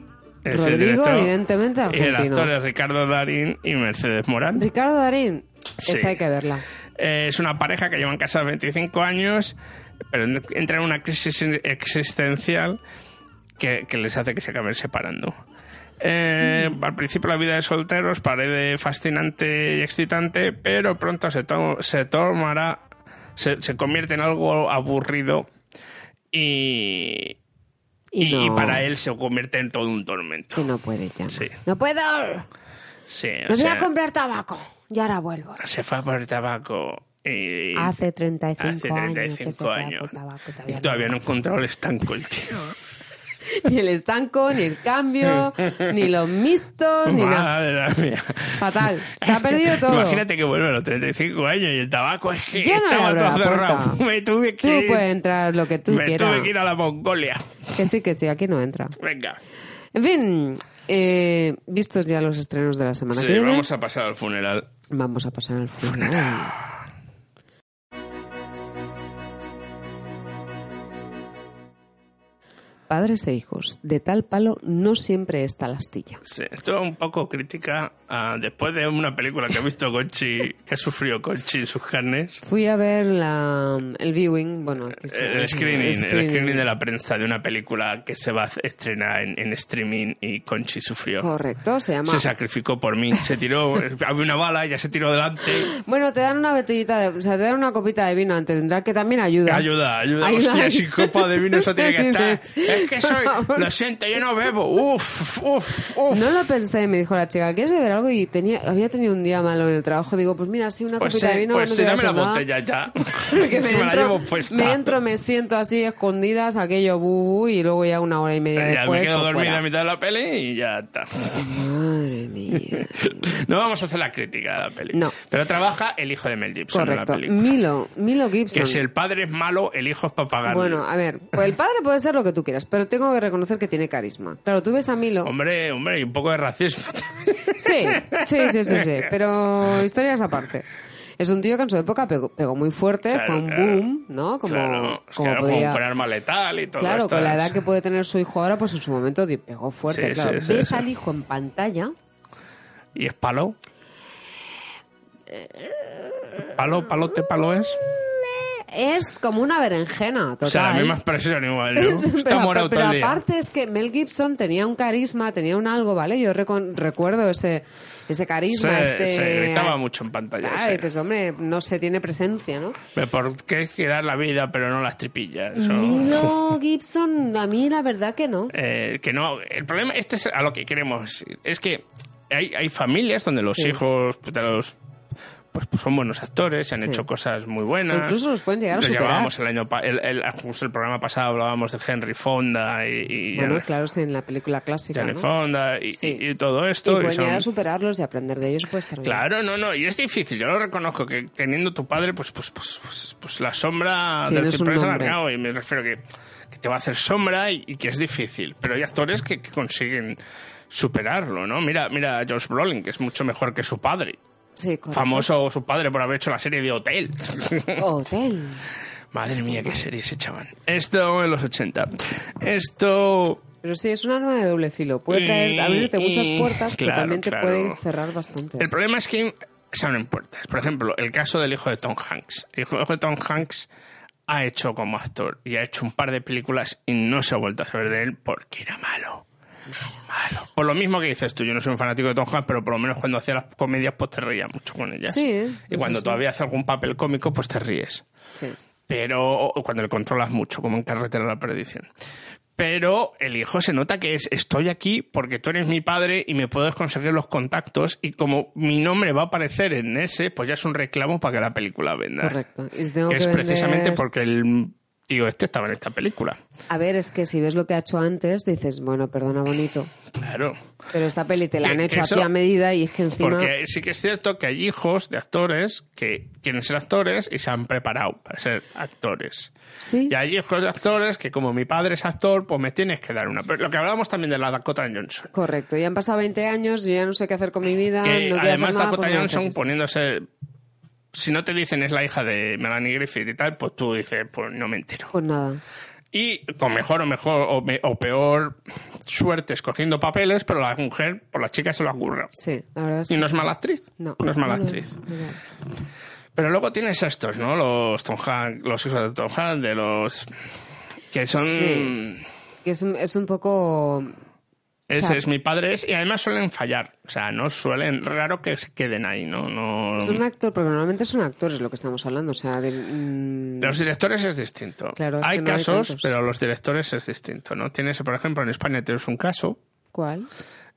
Es el Rodrigo, director. evidentemente, Y el argentino. actor es Ricardo Darín y Mercedes Morán. Ricardo Darín. Sí. Esta hay que verla. Eh, es una pareja que llevan casados 25 años, pero entra en una crisis existencial que, que les hace que se acaben separando. Eh, Al principio la vida de solteros parece fascinante y excitante, pero pronto se, to- se tomará, se, se convierte en algo aburrido y, Y y no. para él se convierte en todo un tormento. Que no puede ya. Sí, No puedo. sí. Me voy sea, a comprar tabaco. Y ahora vuelvo. se fue a por el tabaco y... Hace 35 hace años. que 35 se años. tabaco, Y todavía no he encontrado el estanco el tío. Ni el estanco, ni el cambio, ni los mixtos, ni nada. Madre mía. Fatal. Se ha perdido todo. Imagínate que vuelve a los 35 años y el tabaco es que Yo no estaba todo la cerrado. Me tuve que Tú puedes entrar lo que tú me quieras. tuve que ir a la Mongolia. Que sí, que sí, aquí no entra. Venga. En fin, eh, vistos ya los estrenos de la semana Sí, que viene, vamos a pasar al funeral. vamos a pasar al funeral. Padres e hijos, de tal palo no siempre está la astilla. Sí, esto es un poco crítica a- después de una película que ha visto Conchi, que ha sufrido Conchi en sus carnes. Fui a ver la, el viewing, bueno, se- El screening, el screening. screening de la prensa de una película que se va a estrenar en, en streaming y Conchi sufrió. Correcto, se llama... Se sacrificó por mí, se tiró, había una bala, ya se tiró delante. Bueno, te dan una botellita de... O sea, te dan una copita de vino antes, tendrá que también ayuda. Ayuda, ayuda. Ayuda. Hostia, sin copa de vino eso tiene que estar. Es que soy, lo siento, yo no bebo. Uf, uf, uf. No lo pensé, me dijo la chica, ¿quieres beber algo? Y tenía, había tenido un día malo en el trabajo. Digo, pues mira, sí, una Pues copita sí, de vino. pues no sí, dame la nada. botella ya. Porque me, la entro, llevo puesta. me entro, me siento así escondidas, aquello bu, y luego ya una hora y media Ya después. me quedo pues, dormida a mitad de la peli y ya está. Madre mía. No vamos a hacer la crítica de la peli. No. Pero trabaja el hijo de Mel Gibson Correcto. en la película. Milo, Milo Gibson. Que si el padre es malo, el hijo es para pagarlo. Bueno, a ver, pues el padre puede ser lo que tú quieras, pero tengo que reconocer que tiene carisma. Claro, tú ves a Milo. Hombre, hombre, y un poco de racismo. Sí, sí, sí, sí, sí, pero historias aparte. Es un tío que en su época pegó, pegó muy fuerte, Claro, fue un claro. boom, ¿no? Como, claro, como claro, podría... con arma letal y todo Claro, con la edad que puede tener su hijo ahora, pues en su momento pegó fuerte. Sí, claro, sí, ves sí. al hijo en pantalla, ¿Y es palo? ¿Palo, palote, palo es? Es como una berenjena, total. O sea, la misma expresión igual, ¿no? Está pero, morado pero todo el día. aparte es que Mel Gibson tenía un carisma, tenía un algo, ¿vale? Yo recuerdo ese, ese carisma, se, este... se gritaba mucho en pantalla. Claro, sí. dices, hombre, no se tiene presencia, ¿no? Pero Porque es que dar la vida, pero no las tripillas. eso- Milo Gibson, a mí la verdad que no. Eh, que no, el problema, este es a lo que queremos, es que hay, hay familias donde los Sí. hijos pues, de los pues, pues son buenos actores, se han Sí. hecho cosas muy buenas. Incluso los pueden llegar a superar. el año el, el, el programa pasado hablábamos de Henry Fonda y, y Bueno, claro, sí, en la película clásica, Henry ¿no? Fonda y, Sí. y- y todo esto. y pueden son- llegar a superarlos y aprender de ellos puede estar bien. Claro, no, no, y es difícil, yo lo reconozco, que teniendo tu padre, pues, pues, pues, pues, pues la sombra del ciprés alargado, y me refiero que, que te va a hacer sombra y, y que es difícil, pero hay actores que, que consiguen superarlo, ¿no? Mira, mira a Josh Brolin, que es mucho mejor que su padre. Sí. Famoso su padre por haber hecho la serie de Hotel. Hotel. Madre mía, qué serie se echaban. Esto en los 80. Esto... Pero sí, es un arma de doble filo. Puede traer, abrirte muchas puertas, pero Claro, también te claro. puede cerrar bastantes. El problema es que se abren puertas. Por ejemplo, el caso del hijo de Tom Hanks. El hijo de Tom Hanks ha hecho como actor y ha hecho un par de películas y no se ha vuelto a saber de él porque era malo. Malo. Por lo mismo que dices tú, yo no soy un fanático de Tom Hanks, pero por lo menos cuando hacía las comedias, pues te reías mucho con ellas. Sí, Y cuando sí. todavía hace algún papel cómico, pues te ríes. Sí. Pero cuando le controlas mucho, como en Carretera a la Perdición. Pero el hijo se nota que es estoy aquí porque tú eres mi padre y me puedes conseguir los contactos y como mi nombre va a aparecer en ese, pues ya es un reclamo para que la película venda. Correcto. Y es vender- precisamente porque el tío este estaba en esta película. A ver, es que si ves lo que ha hecho antes, dices, bueno, perdona, bonito. Claro. Pero esta peli te la han hecho eso- a ti a medida y es que encima... Porque sí que es cierto que hay hijos de actores que quieren ser actores y se han preparado para ser actores. Sí. Y hay hijos de actores que como mi padre es actor, pues me tienes que dar una... Pero lo que hablábamos también de la Dakota Johnson. Correcto. Ya han pasado 20 años, yo ya no sé qué hacer con mi vida. Que no además hacer nada, Dakota pues Johnson poniéndose... Si no te dicen es la hija de Melanie Griffith y tal, pues tú dices, pues no me entero. Pues nada. Y con mejor o mejor o, me- o peor suerte escogiendo papeles, pero la mujer, por la chica se lo ocurre. Sí, la verdad es Y no es mala actriz. No, No es mala actriz. no lo es. Pero luego tienes estos, ¿no? Los Tom Hanks, los hijos de Tom Hanks, de los que son Sí. Que es un, es un poco... Ese es mi padre es, y además suelen fallar. O sea, no suelen, raro que se queden ahí, ¿no? no Es un actor, porque normalmente son actores lo que estamos hablando. O sea, de- mm, Los directores es distinto. Claro, es hay no casos, pero los directores es distinto, ¿no? Tienes, por ejemplo, en España tienes un caso, ¿Cuál?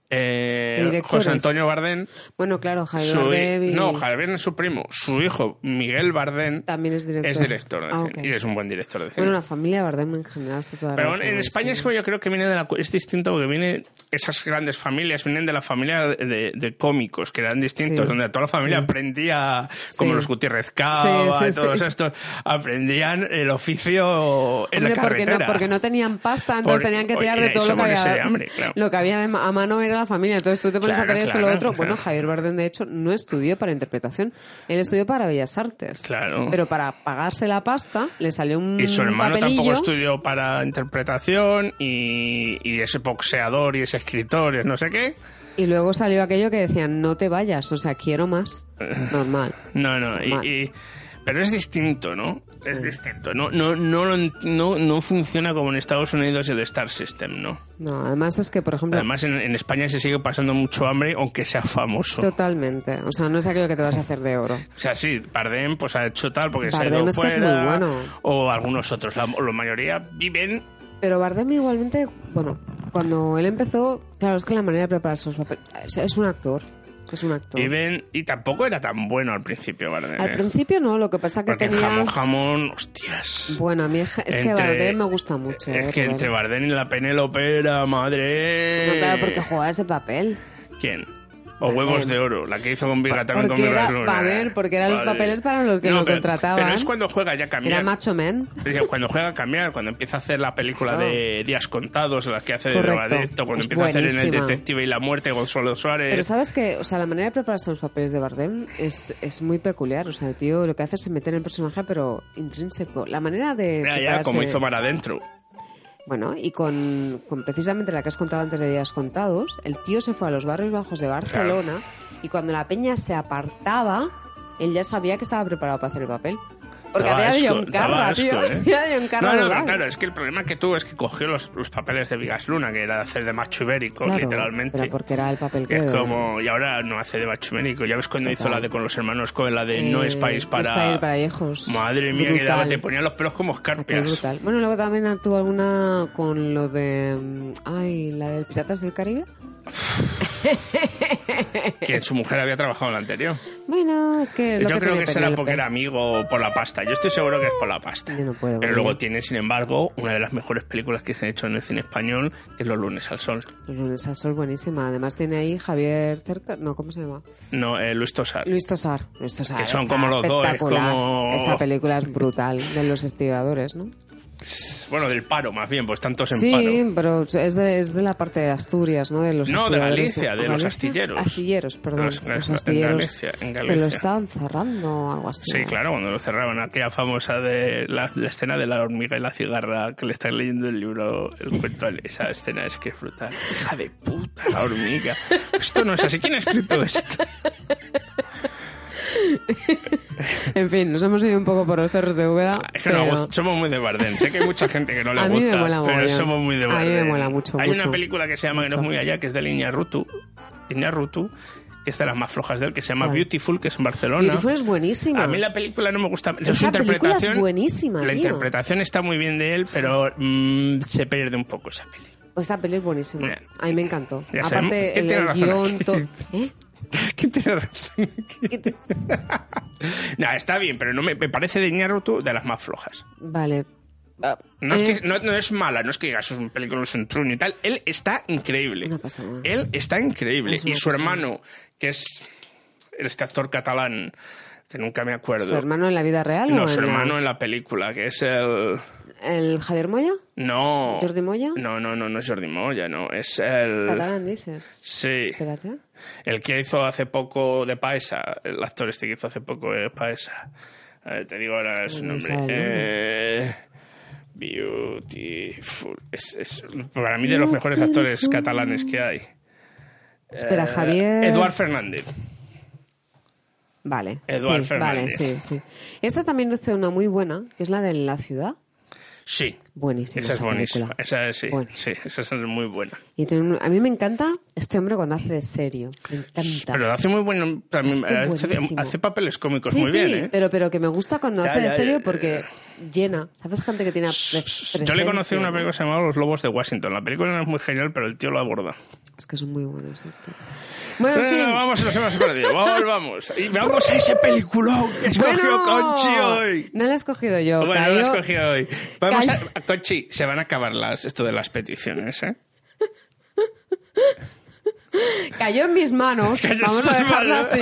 Eh. José Antonio Bardén. Bueno, claro, Javier y- No, Javier es su primo. Su hijo, Miguel Bardén, también es director. es director de Ah, cine. Y es un buen director de cine. Bueno, la familia Bardem en general está toda Pero en. España es como yo creo que viene de la es distinto porque viene esas grandes familias vienen de la familia de, cómicos que eran distintos Sí. donde toda la familia Sí. aprendía como Sí. los Gutiérrez Cava y todos estos aprendían el oficio en Hombre, la porque no, carretera porque no tenían pasta, entonces Por- tenían que tirar de todo lo que había. de hambre, claro. Lo que había a mano era la familia. Entonces tú te pones Claro, a hacer esto y lo claro, otro. claro. Bueno, Javier Bardem, de hecho, no estudió para interpretación. Él estudió para Bellas Artes. Claro. Pero para pagarse la pasta, le salió un y su hermano papelillo. tampoco estudió para interpretación y, y ese boxeador y ese escritor y no sé qué Y luego salió aquello que decían, no te vayas, o sea, quiero más. Normal. No, no, Normal. y, y- pero es distinto, ¿no? Es distinto. No, no, no, no, no funciona como en Estados Unidos el Star System, ¿no? No, además es que, por ejemplo, Además, en, en España se sigue pasando mucho hambre, aunque sea famoso. totalmente. O sea, no es aquello que te vas a hacer de oro. O sea, sí, Bardem pues ha hecho tal porque se ha ido es que es fuera, muy bueno. O algunos otros. La, la mayoría viven... Pero Bardem igualmente, bueno, cuando él empezó, claro, es que la manera de preparar sus papeles, es, es un actor, es un actor. Viven y tampoco era tan bueno al principio, Bardem. Al principio no, lo que pasa que Porque en tenía... jamón, jamón, hostias. Bueno, a mí es es que Entre- Bardem me gusta mucho. Es eh, que entre Bardem y la Penélope era madre... No, claro, porque jugaba ese papel. ¿Quién? O huevos de oro, la que hizo con Viga también con Viga a ver, porque eran los papeles para los que No, lo pero- contrataban. Pero es cuando juega ya a cambiar. Era macho man. Cuando juega a cambiar, cuando empieza a hacer la película de Días Contados, la que hace de drogadicto, cuando Es empieza a hacer en El. Detective y la Muerte, Gonzalo Suárez. Pero sabes que, o sea, la manera de prepararse los papeles de Bardem es, es muy peculiar. O sea, el tío lo que hace es meter en el personaje, pero intrínseco. La manera de. Ya, ya, como hizo Mar Adentro. Bueno, y con, con precisamente la que has contado antes de Días Contados, el tío se fue a los barrios bajos de Barcelona y cuando la peña se apartaba, él ya sabía que estaba preparado para hacer el papel. Porque de John daba Carra, asco, tío. ¿eh? De Carra No, no, claro, es que el problema que tuvo es que cogió los, los papeles de Vigas Luna, que era hacer de macho ibérico, Claro, literalmente. Pero porque era el papel que... Es como, y ahora no hace de macho ibérico. Ya ves cuando hizo la de con los hermanos Cohen, la de No Eh, es país para. No es país para viejos. Madre mía, que daba, te ponía los pelos como escarpias. brutal. Bueno, luego también actuó alguna con lo de... mm, Ay, la del Piratas del Caribe. Que su mujer había trabajado en la anterior. Bueno, es que... lo Yo que creo que será porque era amigo por la pasta. Yo estoy seguro que es por la pasta. Yo no puedo. Pero luego tiene, sin embargo, una de las mejores películas que se han hecho en el cine español, que es Los lunes al sol. Los lunes al sol, buenísima. Además tiene ahí Javier Cerca... No, ¿cómo se llama? No, eh, Luis Tosar. Luis Tosar. Luis Tosar Que son como los dos, es como- Esa película es brutal, de los estibadores, ¿no? Bueno, del paro, más bien, pues tantos en Sí, paro. pero es de, es de la parte de Asturias, ¿no? De los No, de Galicia, de los astilleros. Astilleros, perdón. Los- Los, en astilleros. Galicia, en Que lo estaban cerrando o algo así. Sí, ¿no? claro, cuando lo cerraban, aquella famosa de la, la escena de la hormiga y la cigarra que le están leyendo el libro, el cuento, esa escena es que es brutal. Hija de puta, la hormiga. Esto no es así. ¿Quién ha escrito esto? En fin, nos hemos ido un poco por los cerros de Úbeda. Es que no, pero- gusta- somos muy de Bardem. Sé que hay mucha gente que no le A mí me gusta, mola pero mogollón. somos muy de A mí Bardem. me mola mucho, Hay mucho. una película que se llama, que no es Mucho. muy allá, que es de Línea Rutu. Línea Rutu, que es de las más flojas de él, que se llama ¿Cuál? Beautiful, que es en Barcelona. Beautiful es buenísima. A mí la película no me gusta. Su Esa es interpretación, buenísima, La tío. interpretación está muy bien de él, pero mm, se pierde un poco esa peli. Esa peli es buenísima. Bien. A mí me encantó. Ya. Aparte, ¿Quién el, el guion... to- ¿Eh? ¿Quién tiene razón? no, está bien, pero no me, me parece de Iñárritu de las más flojas. Vale. Ah, No, eh, es que, no, no es mala, no es que digas es un película, es un truño y tal. Él está increíble. Él está increíble. Es Y su pasada. hermano, que es este actor catalán, que nunca me acuerdo. ¿Su hermano en la vida real o No, en su la- hermano en la película, que es el... ¿El Javier Moya? No. ¿Jordi Moya? No, no, no, no es Jordi Moya, no. Es el... Catalán, dices. Sí. Espérate. El que hizo hace poco de Paesa, el actor este que hizo hace poco de Paesa. A ver, te digo ahora su No nombre. el Eh, Beautiful. Es, es para mí de los mejores actores catalanes que hay. Espera, Eh, Javier... Eduard Fernández. Vale. Eduard sí, Fernández. Vale, sí, sí. Esta también hizo una muy buena, que es la de La Ciudad. Sí. Buenísima. Esa es esa buenísima. Esa es, sí, Bueno. sí, esa es muy buena. Y a mí me encanta este hombre cuando hace de serio. Me encanta. Pero hace muy bueno. También, Hace hace, hace papeles cómicos sí, muy sí, bien, ¿eh? pero, pero que me gusta cuando Ya, hace de ya, serio ya, porque llena. ¿Sabes? Gente que tiene Yo le conocí una película que se llamaba Los Lobos de Washington. La película no es muy genial, pero el tío lo aborda. Es que son muy buenos. ¿eh? Bueno, en Bueno, fin. vamos, nos hemos perdido. Vamos, vamos. Y vamos a ese peliculón que escogió Bueno, Conchi hoy. No lo he escogido yo. Bueno, cayó- lo he escogido hoy. Vamos a, Conchi, se van a acabar las, esto de las peticiones, ¿eh? cayó en mis manos. Vamos a dejarlo así.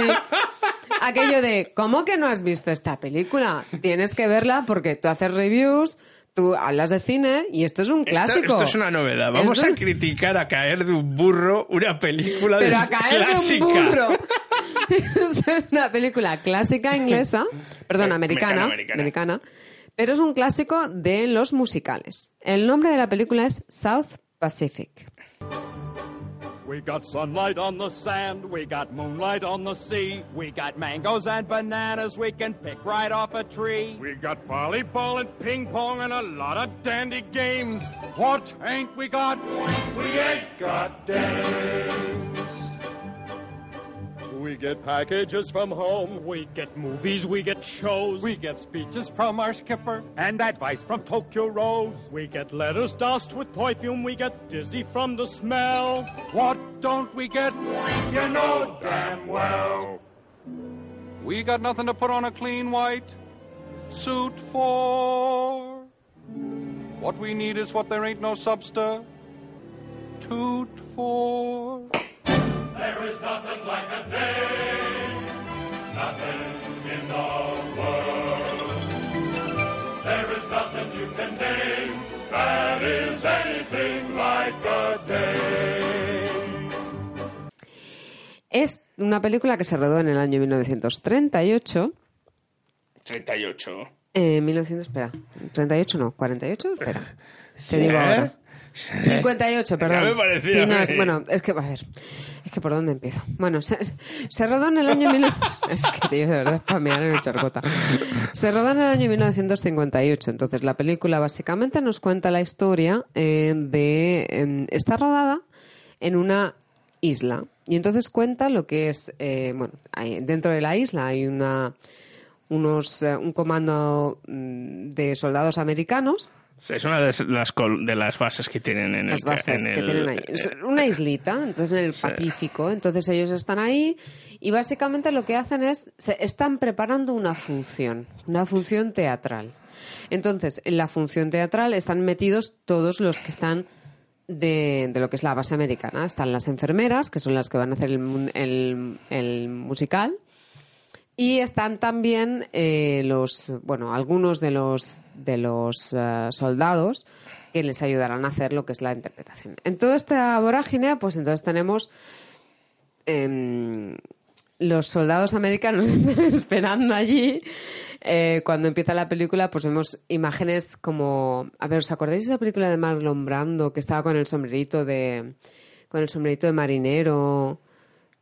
Aquello de, ¿cómo que no has visto esta película? Tienes que verla porque tú haces reviews, tú hablas de cine y esto es un clásico. esto es una novedad. Vamos Esto a criticar a caer de un burro una película Pero de a caer clásica. de un burro. es una película clásica inglesa, perdón, Eh, americana, americana, americana. pero es un clásico de los musicales. El nombre de la película es South Pacific. We got sunlight on the sand, we got moonlight on the sea, we got mangoes and bananas we can pick right off a tree. We got volleyball and ping pong and a lot of dandy games. What ain't we got? We ain't got dames. We get packages from home, we get movies, we get shows, We get speeches from our skipper and advice from Tokyo Rose. we get letters doused with perfume, we get dizzy from the smell. What don't we get? You know damn well. We got nothing to put on a clean white suit for. What we need is what there ain't no substitute for. There is nothing like a day, nothing in the world. There is nothing you can name that is anything like a day. Es una película que se rodó en el año 1938. 38. Eh, 1900, espera. 38 no, 48, espera. Te ¿Eh? digo ahora. 58, perdón. Ya me parecía Sí, no, es, bueno, es que, a ver, es que por dónde empiezo. Bueno, se, se rodó en el año... mil- es que tío, de verdad, spamear en el charcota. Se rodó en el año 1958, entonces la película básicamente nos cuenta la historia eh, de... em, está rodada en una isla y entonces cuenta lo que es, eh, bueno, hay- dentro de la isla hay una unos eh, un comando mm, de soldados americanos es una de las, de las bases que tienen en las el... bases en que el- tienen ahí. Es una islita, entonces en el Pacífico. Entonces ellos están ahí y básicamente lo que hacen es, se están preparando una función, una función teatral. Entonces, en la función teatral están metidos todos los que están de, de lo que es la base americana. Están las enfermeras, que son las que van a hacer el, el- el musical. Y están también eh, los, bueno, algunos de los, de los eh, soldados que les ayudarán a hacer lo que es la interpretación. En toda esta vorágine, pues entonces tenemos em, los soldados americanos están esperando allí. Eh, cuando empieza la película, pues vemos imágenes como... A ver, ¿os acordáis de esa película de Marlon Brando que estaba con el sombrerito de... con el sombrerito de marinero?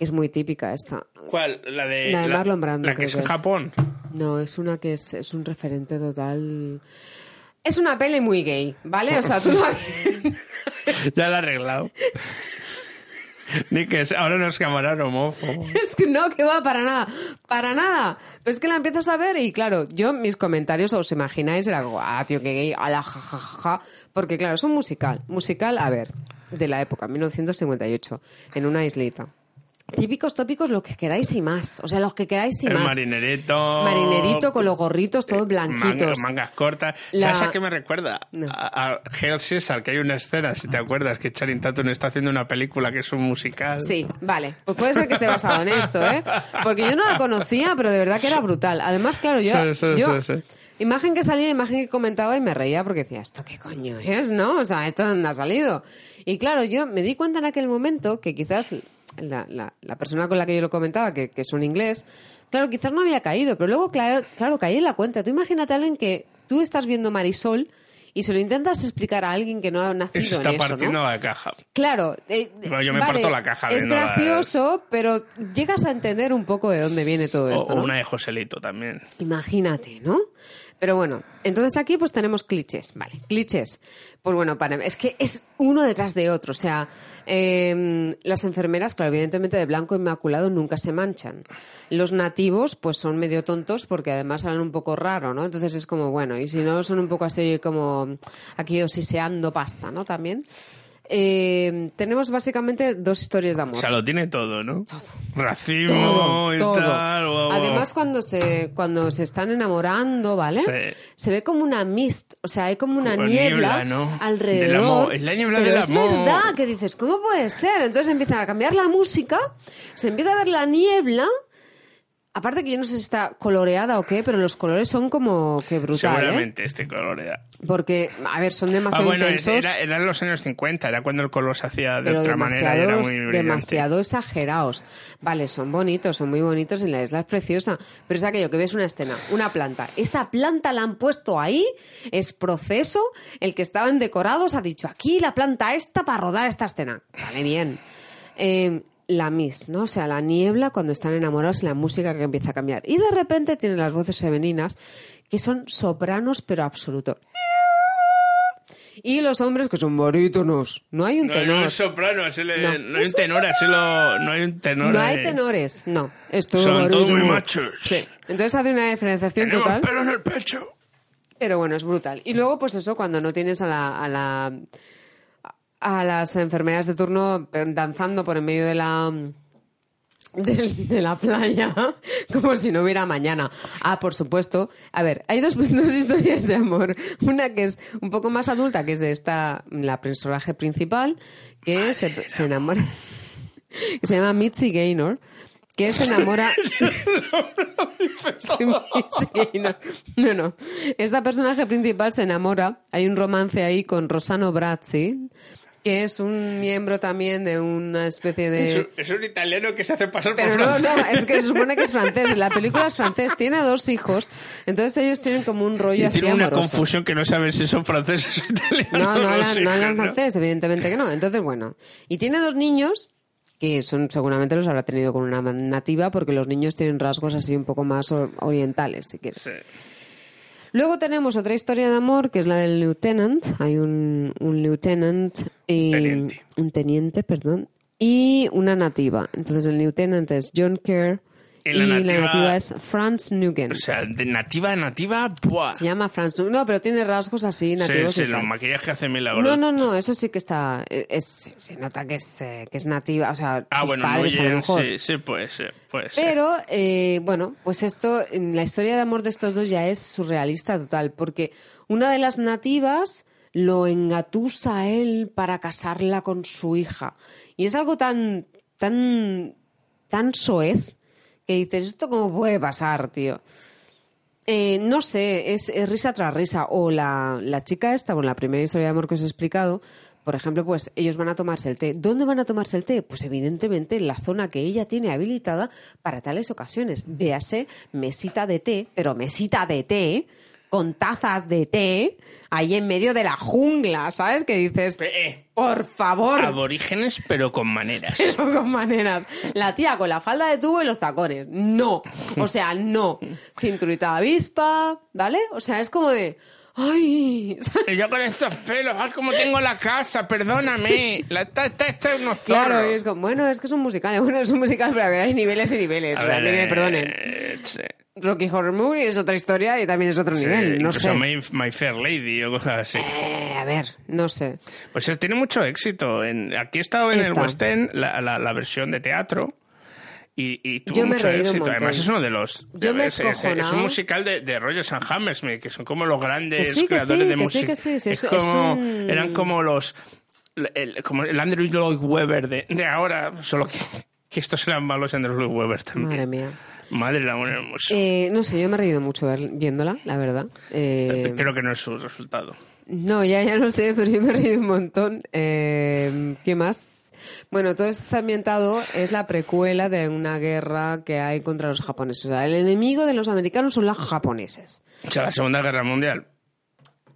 Que es muy típica esta. ¿Cuál? La de... La de Marlon Brando, La que es que en. Japón. No, es una que es, es un referente total. Es una peli muy gay, ¿vale? O sea, tú la- ya la he arreglado. Ni que ahora no es camarero homófobo. Es que no, que va para nada. Para nada. Pero es que la empiezas a ver y claro, yo mis comentarios, os imagináis, era como, ah, tío, qué gay, ala, ja, ja, ja, ja". Porque claro, es un musical. Musical, a ver, de la época, 1958, en una islita. Típicos tópicos, lo que queráis y más. O sea, los que queráis y El más. marinerito. Marinerito con los gorritos todos blanquitos. Manga- mangas cortas. La- ¿Sabes a qué me recuerda? A, a Hail Caesar, que hay una escena, si te acuerdas, que Channing Tatum está haciendo una película que es un musical. Sí, vale. Pues puede ser que esté basado en esto, ¿eh? Porque yo no la conocía, pero de verdad que era brutal. Además, claro, yo... Sí, sí, yo sí, sí. Imagen que salía, imagen que comentaba y me reía porque decía, ¿esto qué coño es, no? O sea, ¿esto dónde ha salido? Y claro, yo me di cuenta en aquel momento que quizás la, la- la persona con la que yo lo comentaba, que, que es un inglés, claro, quizás no había caído, pero luego, claro, claro, caí en la cuenta. Tú imagínate a alguien que tú estás viendo Marisol y se lo intentas explicar a alguien que no ha nacido se está en eso, ¿no? la caja. Claro. eh, Bueno, yo me vale, parto la caja Es la- gracioso, pero llegas a entender un poco de dónde viene todo O, esto, o ¿no? una de Joselito también. Imagínate, ¿no? Pero bueno, entonces aquí pues tenemos clichés, ¿vale? Clichés. Pues bueno, para, es que es uno detrás de otro. O sea, eh, las enfermeras, claro, evidentemente de blanco inmaculado nunca se manchan. Los nativos pues son medio tontos porque además hablan un poco raro, ¿no? Entonces es como, bueno, y si no son un poco así como aquí osiseando pasta, ¿no? También. Eh, tenemos básicamente dos historias de amor. O sea, lo tiene todo, ¿no? Todo. Racismo Todo, y todo. tal. guau, guau. Además, cuando se, cuando se están enamorando, ¿vale? Sí. Se ve como una mist, o sea, hay como una Como niebla, niebla, ¿no? Del alrededor. Es la niebla pero del es amor. verdad que dices, ¿cómo puede ser? Entonces empiezan a cambiar la música, se empieza a ver la niebla. Aparte que yo no sé si está coloreada o qué, pero los colores son como que brutal, ¿eh? Seguramente este color era. Porque, a ver, son Ah, demasiado bueno, intensos. era, eran los años 50, era cuando el color se hacía de pero otra manera y era muy brillante. demasiado exagerados. Vale, son bonitos, son muy bonitos, en la isla es preciosa, pero es aquello que ves una escena, una planta. Esa planta la han puesto ahí, es proceso, el que estaba en decorados ha dicho, aquí la planta esta para rodar esta escena. Vale, bien. Eh, la Miss, ¿no? O sea, la niebla cuando están enamorados y la música que empieza a cambiar. Y de repente tienen las voces femeninas que son sopranos, pero absoluto. Y los hombres que son barítonos. No hay un No, tenor. no es soprano, es el- No. no, hay un tenor, no hay un tenor. No hay tenores, no. Es todo Son todos muy machos. Sí. Entonces hace una diferenciación Tenemos total. pelo en el pecho. Pero bueno, es brutal. Y luego, pues eso, cuando no tienes a la, a la a las enfermeras de turno eh, danzando por en medio de la de, de la playa, como si no hubiera mañana. Ah, por supuesto. A ver, hay dos, dos historias de amor. Una que es un poco más adulta, que es de esta, la personaje principal, que se, se enamora, que se llama Mitzi Gaynor, que se enamora... Sí, Mitzi Gaynor. No, no. Esta personaje principal se enamora, hay un romance ahí con Rosano Brazzi, que es un miembro también de una especie de... Es, un, es un italiano que se hace pasar Pero por no, francés. no, es que se supone que es francés. La película es francés, tiene dos hijos, entonces ellos tienen como un rollo Y así tiene una amoroso. confusión que no saben si son franceses o italianos. No, no hablan, no hijos, hablan ¿no? francés, evidentemente que no. Entonces, bueno. Y tiene dos niños que son seguramente los habrá tenido con una nativa porque los niños tienen rasgos así un poco más o- orientales, si quieres. Sí. Luego tenemos otra historia de amor que es la del lieutenant. Hay un, un lieutenant y Teniente. un teniente, perdón, y una nativa. Entonces el lieutenant es John Kerr Y y, la la, nativa- es Franz Nugent. O sea, de nativa a nativa, ¡buah! Se llama Franz Nugent. No, pero tiene rasgos así Sí, nativos sí, y los maquillajes hacen milagros. No, no, no, eso sí que está. Es, se- nota que es, eh, que es nativa, o sea, Ah, sus bueno, padres a lo Nguyen, mejor. sí, sí, puede ser, puede ser. Pero, eh, bueno, pues esto, la historia de amor de estos dos ya es surrealista total, porque una de las nativas lo engatusa a él para casarla con su hija. Y es algo tan, tan, tan soez que dices, ¿esto cómo puede pasar, tío? Eh, no sé, es, risa tras risa. O la, la chica esta, bueno, la primera historia de amor que os he explicado, por ejemplo, pues ellos van a tomarse el té. ¿Dónde van a tomarse el té? Pues evidentemente en la zona que ella tiene habilitada para tales ocasiones. Véase mesita de té, pero mesita de té, con tazas de té, ahí en medio de la jungla, ¿sabes? Que dices, Eh, por favor. Aborígenes, pero con maneras. Pero con maneras. La tía con la falda de tubo y los tacones. No. O sea, no. Cinturita avispa, ¿vale? O sea, es como de. ¡Ay! Yo con estos pelos, ¡ay, cómo tengo la casa! Perdóname. La, esta, esta, esta es unos Claro, zorros. es como, bueno, es que es un musical. Bueno, es un musical, pero a ver, hay niveles y niveles. A o sea, ver, que me eh, perdonen. Rocky Horror Movie es otra historia y también es otro Sí, nivel. No sé. My, My Fair Lady o cosas así. Eh, a ver, no sé. Pues tiene mucho éxito. En, aquí he estado en el. West End, la, la, la versión de teatro. Y, y tuvo Yo me he mucho reído éxito. Además, es uno de los. Yo me he es, es- es un musical de, de Rogers and Hammersmith, que son como los grandes Que sí, que creadores sí, de que sí, música. que sí, es como, un- Eran como los. El, como el Andrew Lloyd Webber de, de ahora, solo que, que estos eran malos Andrew Lloyd Webber también. Madre mía. Madre del amor hermoso. Eh, no sé, yo me he reído mucho ver- viéndola, la verdad. Eh, Creo que no es su resultado. No, ya, ya lo sé, pero yo me he reído un montón. Eh, ¿Qué más? Bueno, todo esto ambientado, es la precuela de una guerra que hay contra los japoneses. O sea, el enemigo de los americanos son los japoneses. O sea, la Segunda Guerra Mundial.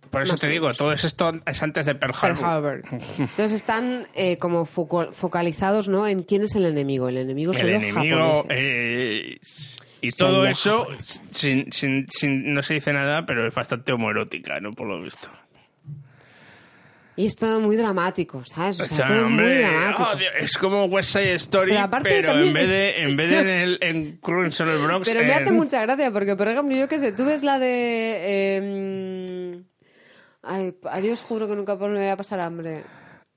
Por eso te o digo, todo esto es antes de Pearl Pearl Harbor. Entonces están eh, como focalizados ¿no? en quién es el enemigo. El enemigo son El los enemigo japoneses. eh, Y Son todo eso, sin, sin, sin- no se dice nada, pero es bastante homoerótica, ¿no? Por lo visto. Y es todo muy dramático, ¿sabes? O O sea, muy hombre, dramático. oh, Dios, es como West Side Story, Pero aparte pero también- en vez de en vez de en, el, en el Bronx, Pero me hace mucha gracia porque, por ejemplo, yo qué sé, tú ves la de... eh, ay, adiós, juro que nunca volveré a pasar hambre.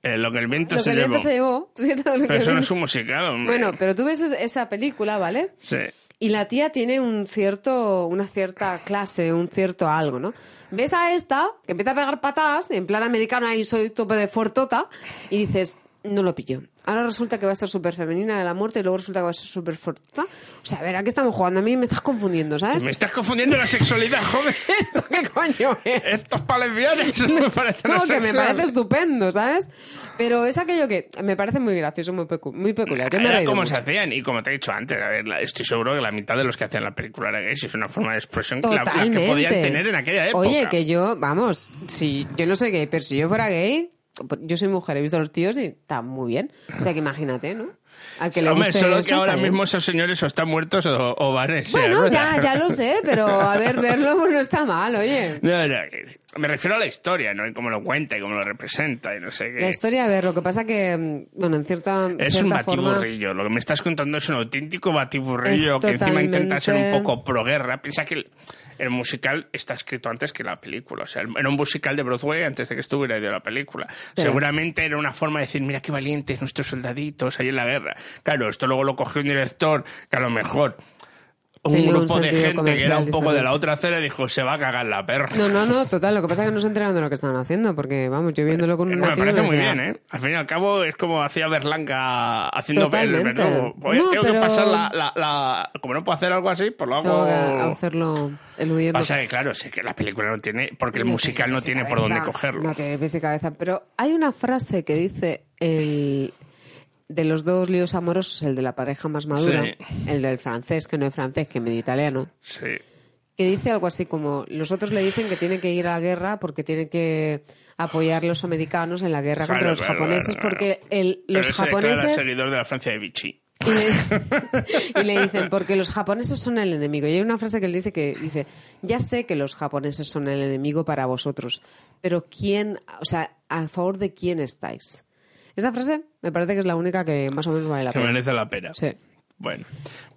eh, lo que el viento Lo se que el llevó. viento se llevó. ¿Tú ves lo que Pero eso no es un musical, hombre. Bueno, pero tú ves es- esa película, ¿vale? Sí. Y la tía tiene un cierto, una cierta clase, un cierto algo, ¿no? Ves a esta, que empieza a pegar patadas, en plan americano, ahí soy tope de fortota, y dices, no lo pillo. Ahora resulta que va a ser súper femenina de la muerte y luego resulta que va a ser súper fortota. O sea, a ver, aquí estamos jugando, a mí me estás confundiendo, ¿sabes? Me estás confundiendo la sexualidad, joven. ¿Esto qué coño es? Estos palesbianos me parecen No, que me parece estupendo, ¿sabes? Pero es aquello que me parece muy gracioso, muy, pecu- muy peculiar. Yo me Era como mucho. se hacían y como te he dicho antes, a ver, estoy seguro que la mitad de los que hacían la película era gays es una forma de expresión que la, la que podían tener en aquella época. Oye, que yo, vamos, si yo no soy gay, pero si yo fuera gay, yo soy mujer, he visto a los tíos y está muy bien. O sea que imagínate, ¿no? Al que le Hombre, guste solo eso, que ahora bien. mismo esos señores o están muertos o, o van silla de Bueno, ya, ya lo sé, pero a ver, verlo pues no está mal, oye. No, no, me refiero a la historia, ¿no? Y cómo lo cuenta y cómo lo representa y no sé qué. La historia, a ver, lo que pasa que, mm, bueno, en cierta, Es cierta un forma... batiburrillo. Lo que me estás contando es un auténtico batiburrillo Es que encima intenta ser un totalmente- poco pro-guerra. Piensa que el, musical está escrito antes que la película. O sea, era un musical de Broadway antes de que estuviera de la película. Seguramente era una forma de decir, mira qué valientes nuestros soldaditos ahí en la guerra. Claro, esto luego lo cogió un director que a lo mejor un Tenía un grupo de gente que era un poco de la otra acera dijo, se va a cagar la perra. No, no, no, total, lo que pasa es que no se enteraron de lo que estaban haciendo, porque, vamos, yo viéndolo con un me parece muy decía, bien, ¿eh? Al fin y al cabo es como hacía Berlanga haciendo el Totalmente. verdugo. Voy- No, tengo que pasar la, la, la- Como no puedo hacer algo así, pues lo Tengo que hago... hacerlo eludiendo. Pasa que, claro, sé que la película no tiene... Porque el No musical no tiene por dónde cogerlo. No tiene pies y cabeza. Pero hay una frase que dice el de los dos líos amorosos, el de la pareja más madura, Sí. el del francés, que no es francés, que medio italiano, Sí. que dice algo así como, los otros le dicen que tiene que ir a la guerra porque tiene que apoyar a los americanos en la guerra contra los claro, japoneses, claro, porque el- Pero los declara japoneses... seguidor de la Francia de Vichy. Y le, y le dicen, porque los japoneses son el enemigo. Y hay una frase que él dice que dice, ya sé que los japoneses son el enemigo para vosotros, pero ¿quién, o sea, a favor de quién estáis? Esa frase me parece que es la única que más o menos vale la Que pena. merece la pena. Sí. Bueno,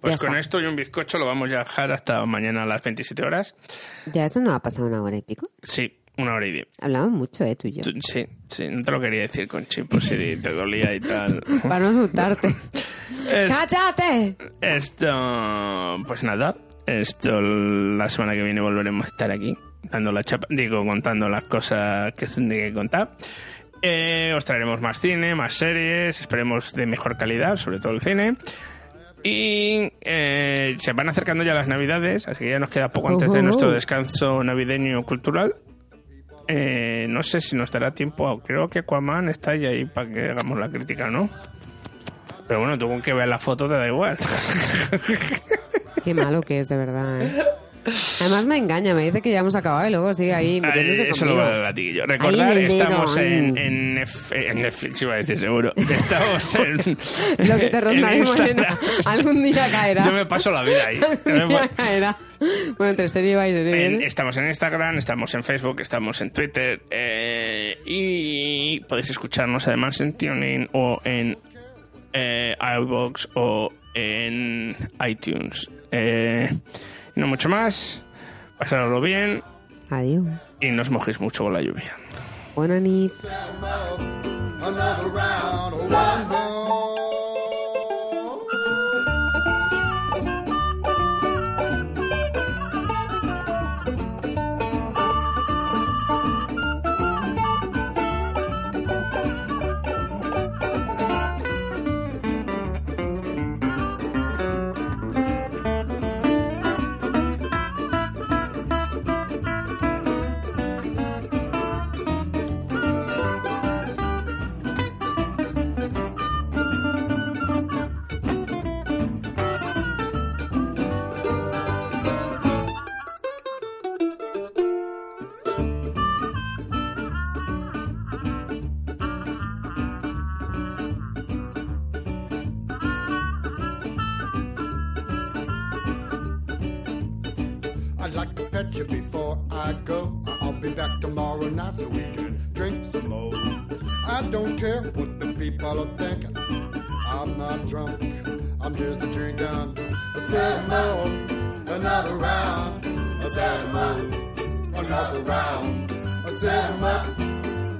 pues Ya con está. esto y un bizcocho lo vamos a dejar hasta mañana a las 27 horas. Ya eso no ha pasado una hora y pico. Sí, una hora y diez. Hablamos mucho, ¿eh? Tú y yo. Sí, sí, no te lo quería decir, Conchi, por si te dolía y tal. Para no asustarte. Es- ¡Cállate! Esto, pues nada, esto la semana que viene volveremos a estar aquí, dando la chapa, digo, contando las cosas que se tienen que contar. Eh, os traeremos más cine, más series, esperemos de mejor calidad, sobre todo el cine. Y eh, se van acercando ya las navidades, así que ya nos queda poco antes de nuestro descanso navideño cultural. Eh, no sé si nos dará tiempo, creo que Aquaman está ahí, ahí para que hagamos la crítica, ¿no? Pero bueno, tú con que veas la foto te da igual. Qué malo que es, de verdad, ¿eh? Además me engaña, me dice que ya hemos acabado y luego sigue ahí metiéndose Eso lo va a gatillo. Recordar, Ahí el dedo, estamos en, en, en Netflix, iba a decir seguro. Estamos en. Lo que te en rondaremos Instagram. algún día caerá. Yo me paso la vida ahí. Algún día caerá. Bueno, entre serie va y serie en- viene. estamos en Instagram, estamos en Facebook, estamos en Twitter eh, y podéis escucharnos además en TuneIn o en eh, iVoox o en iTunes. Eh, no mucho más. Pasadlo bien Adiós. y no os mojéis mucho con la lluvia. Buena nit. The people thinking. I'm not drunk, I'm just a drinking. I said more, another round. I said more, another round. I said more,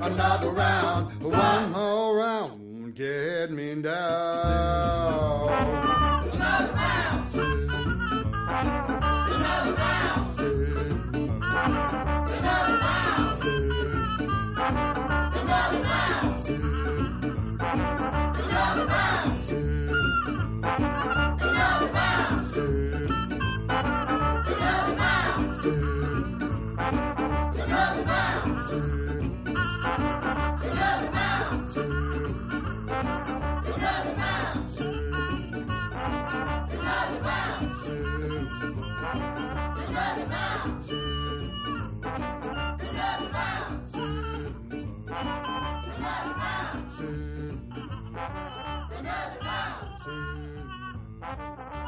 another round. One more round, get me down. Thank you.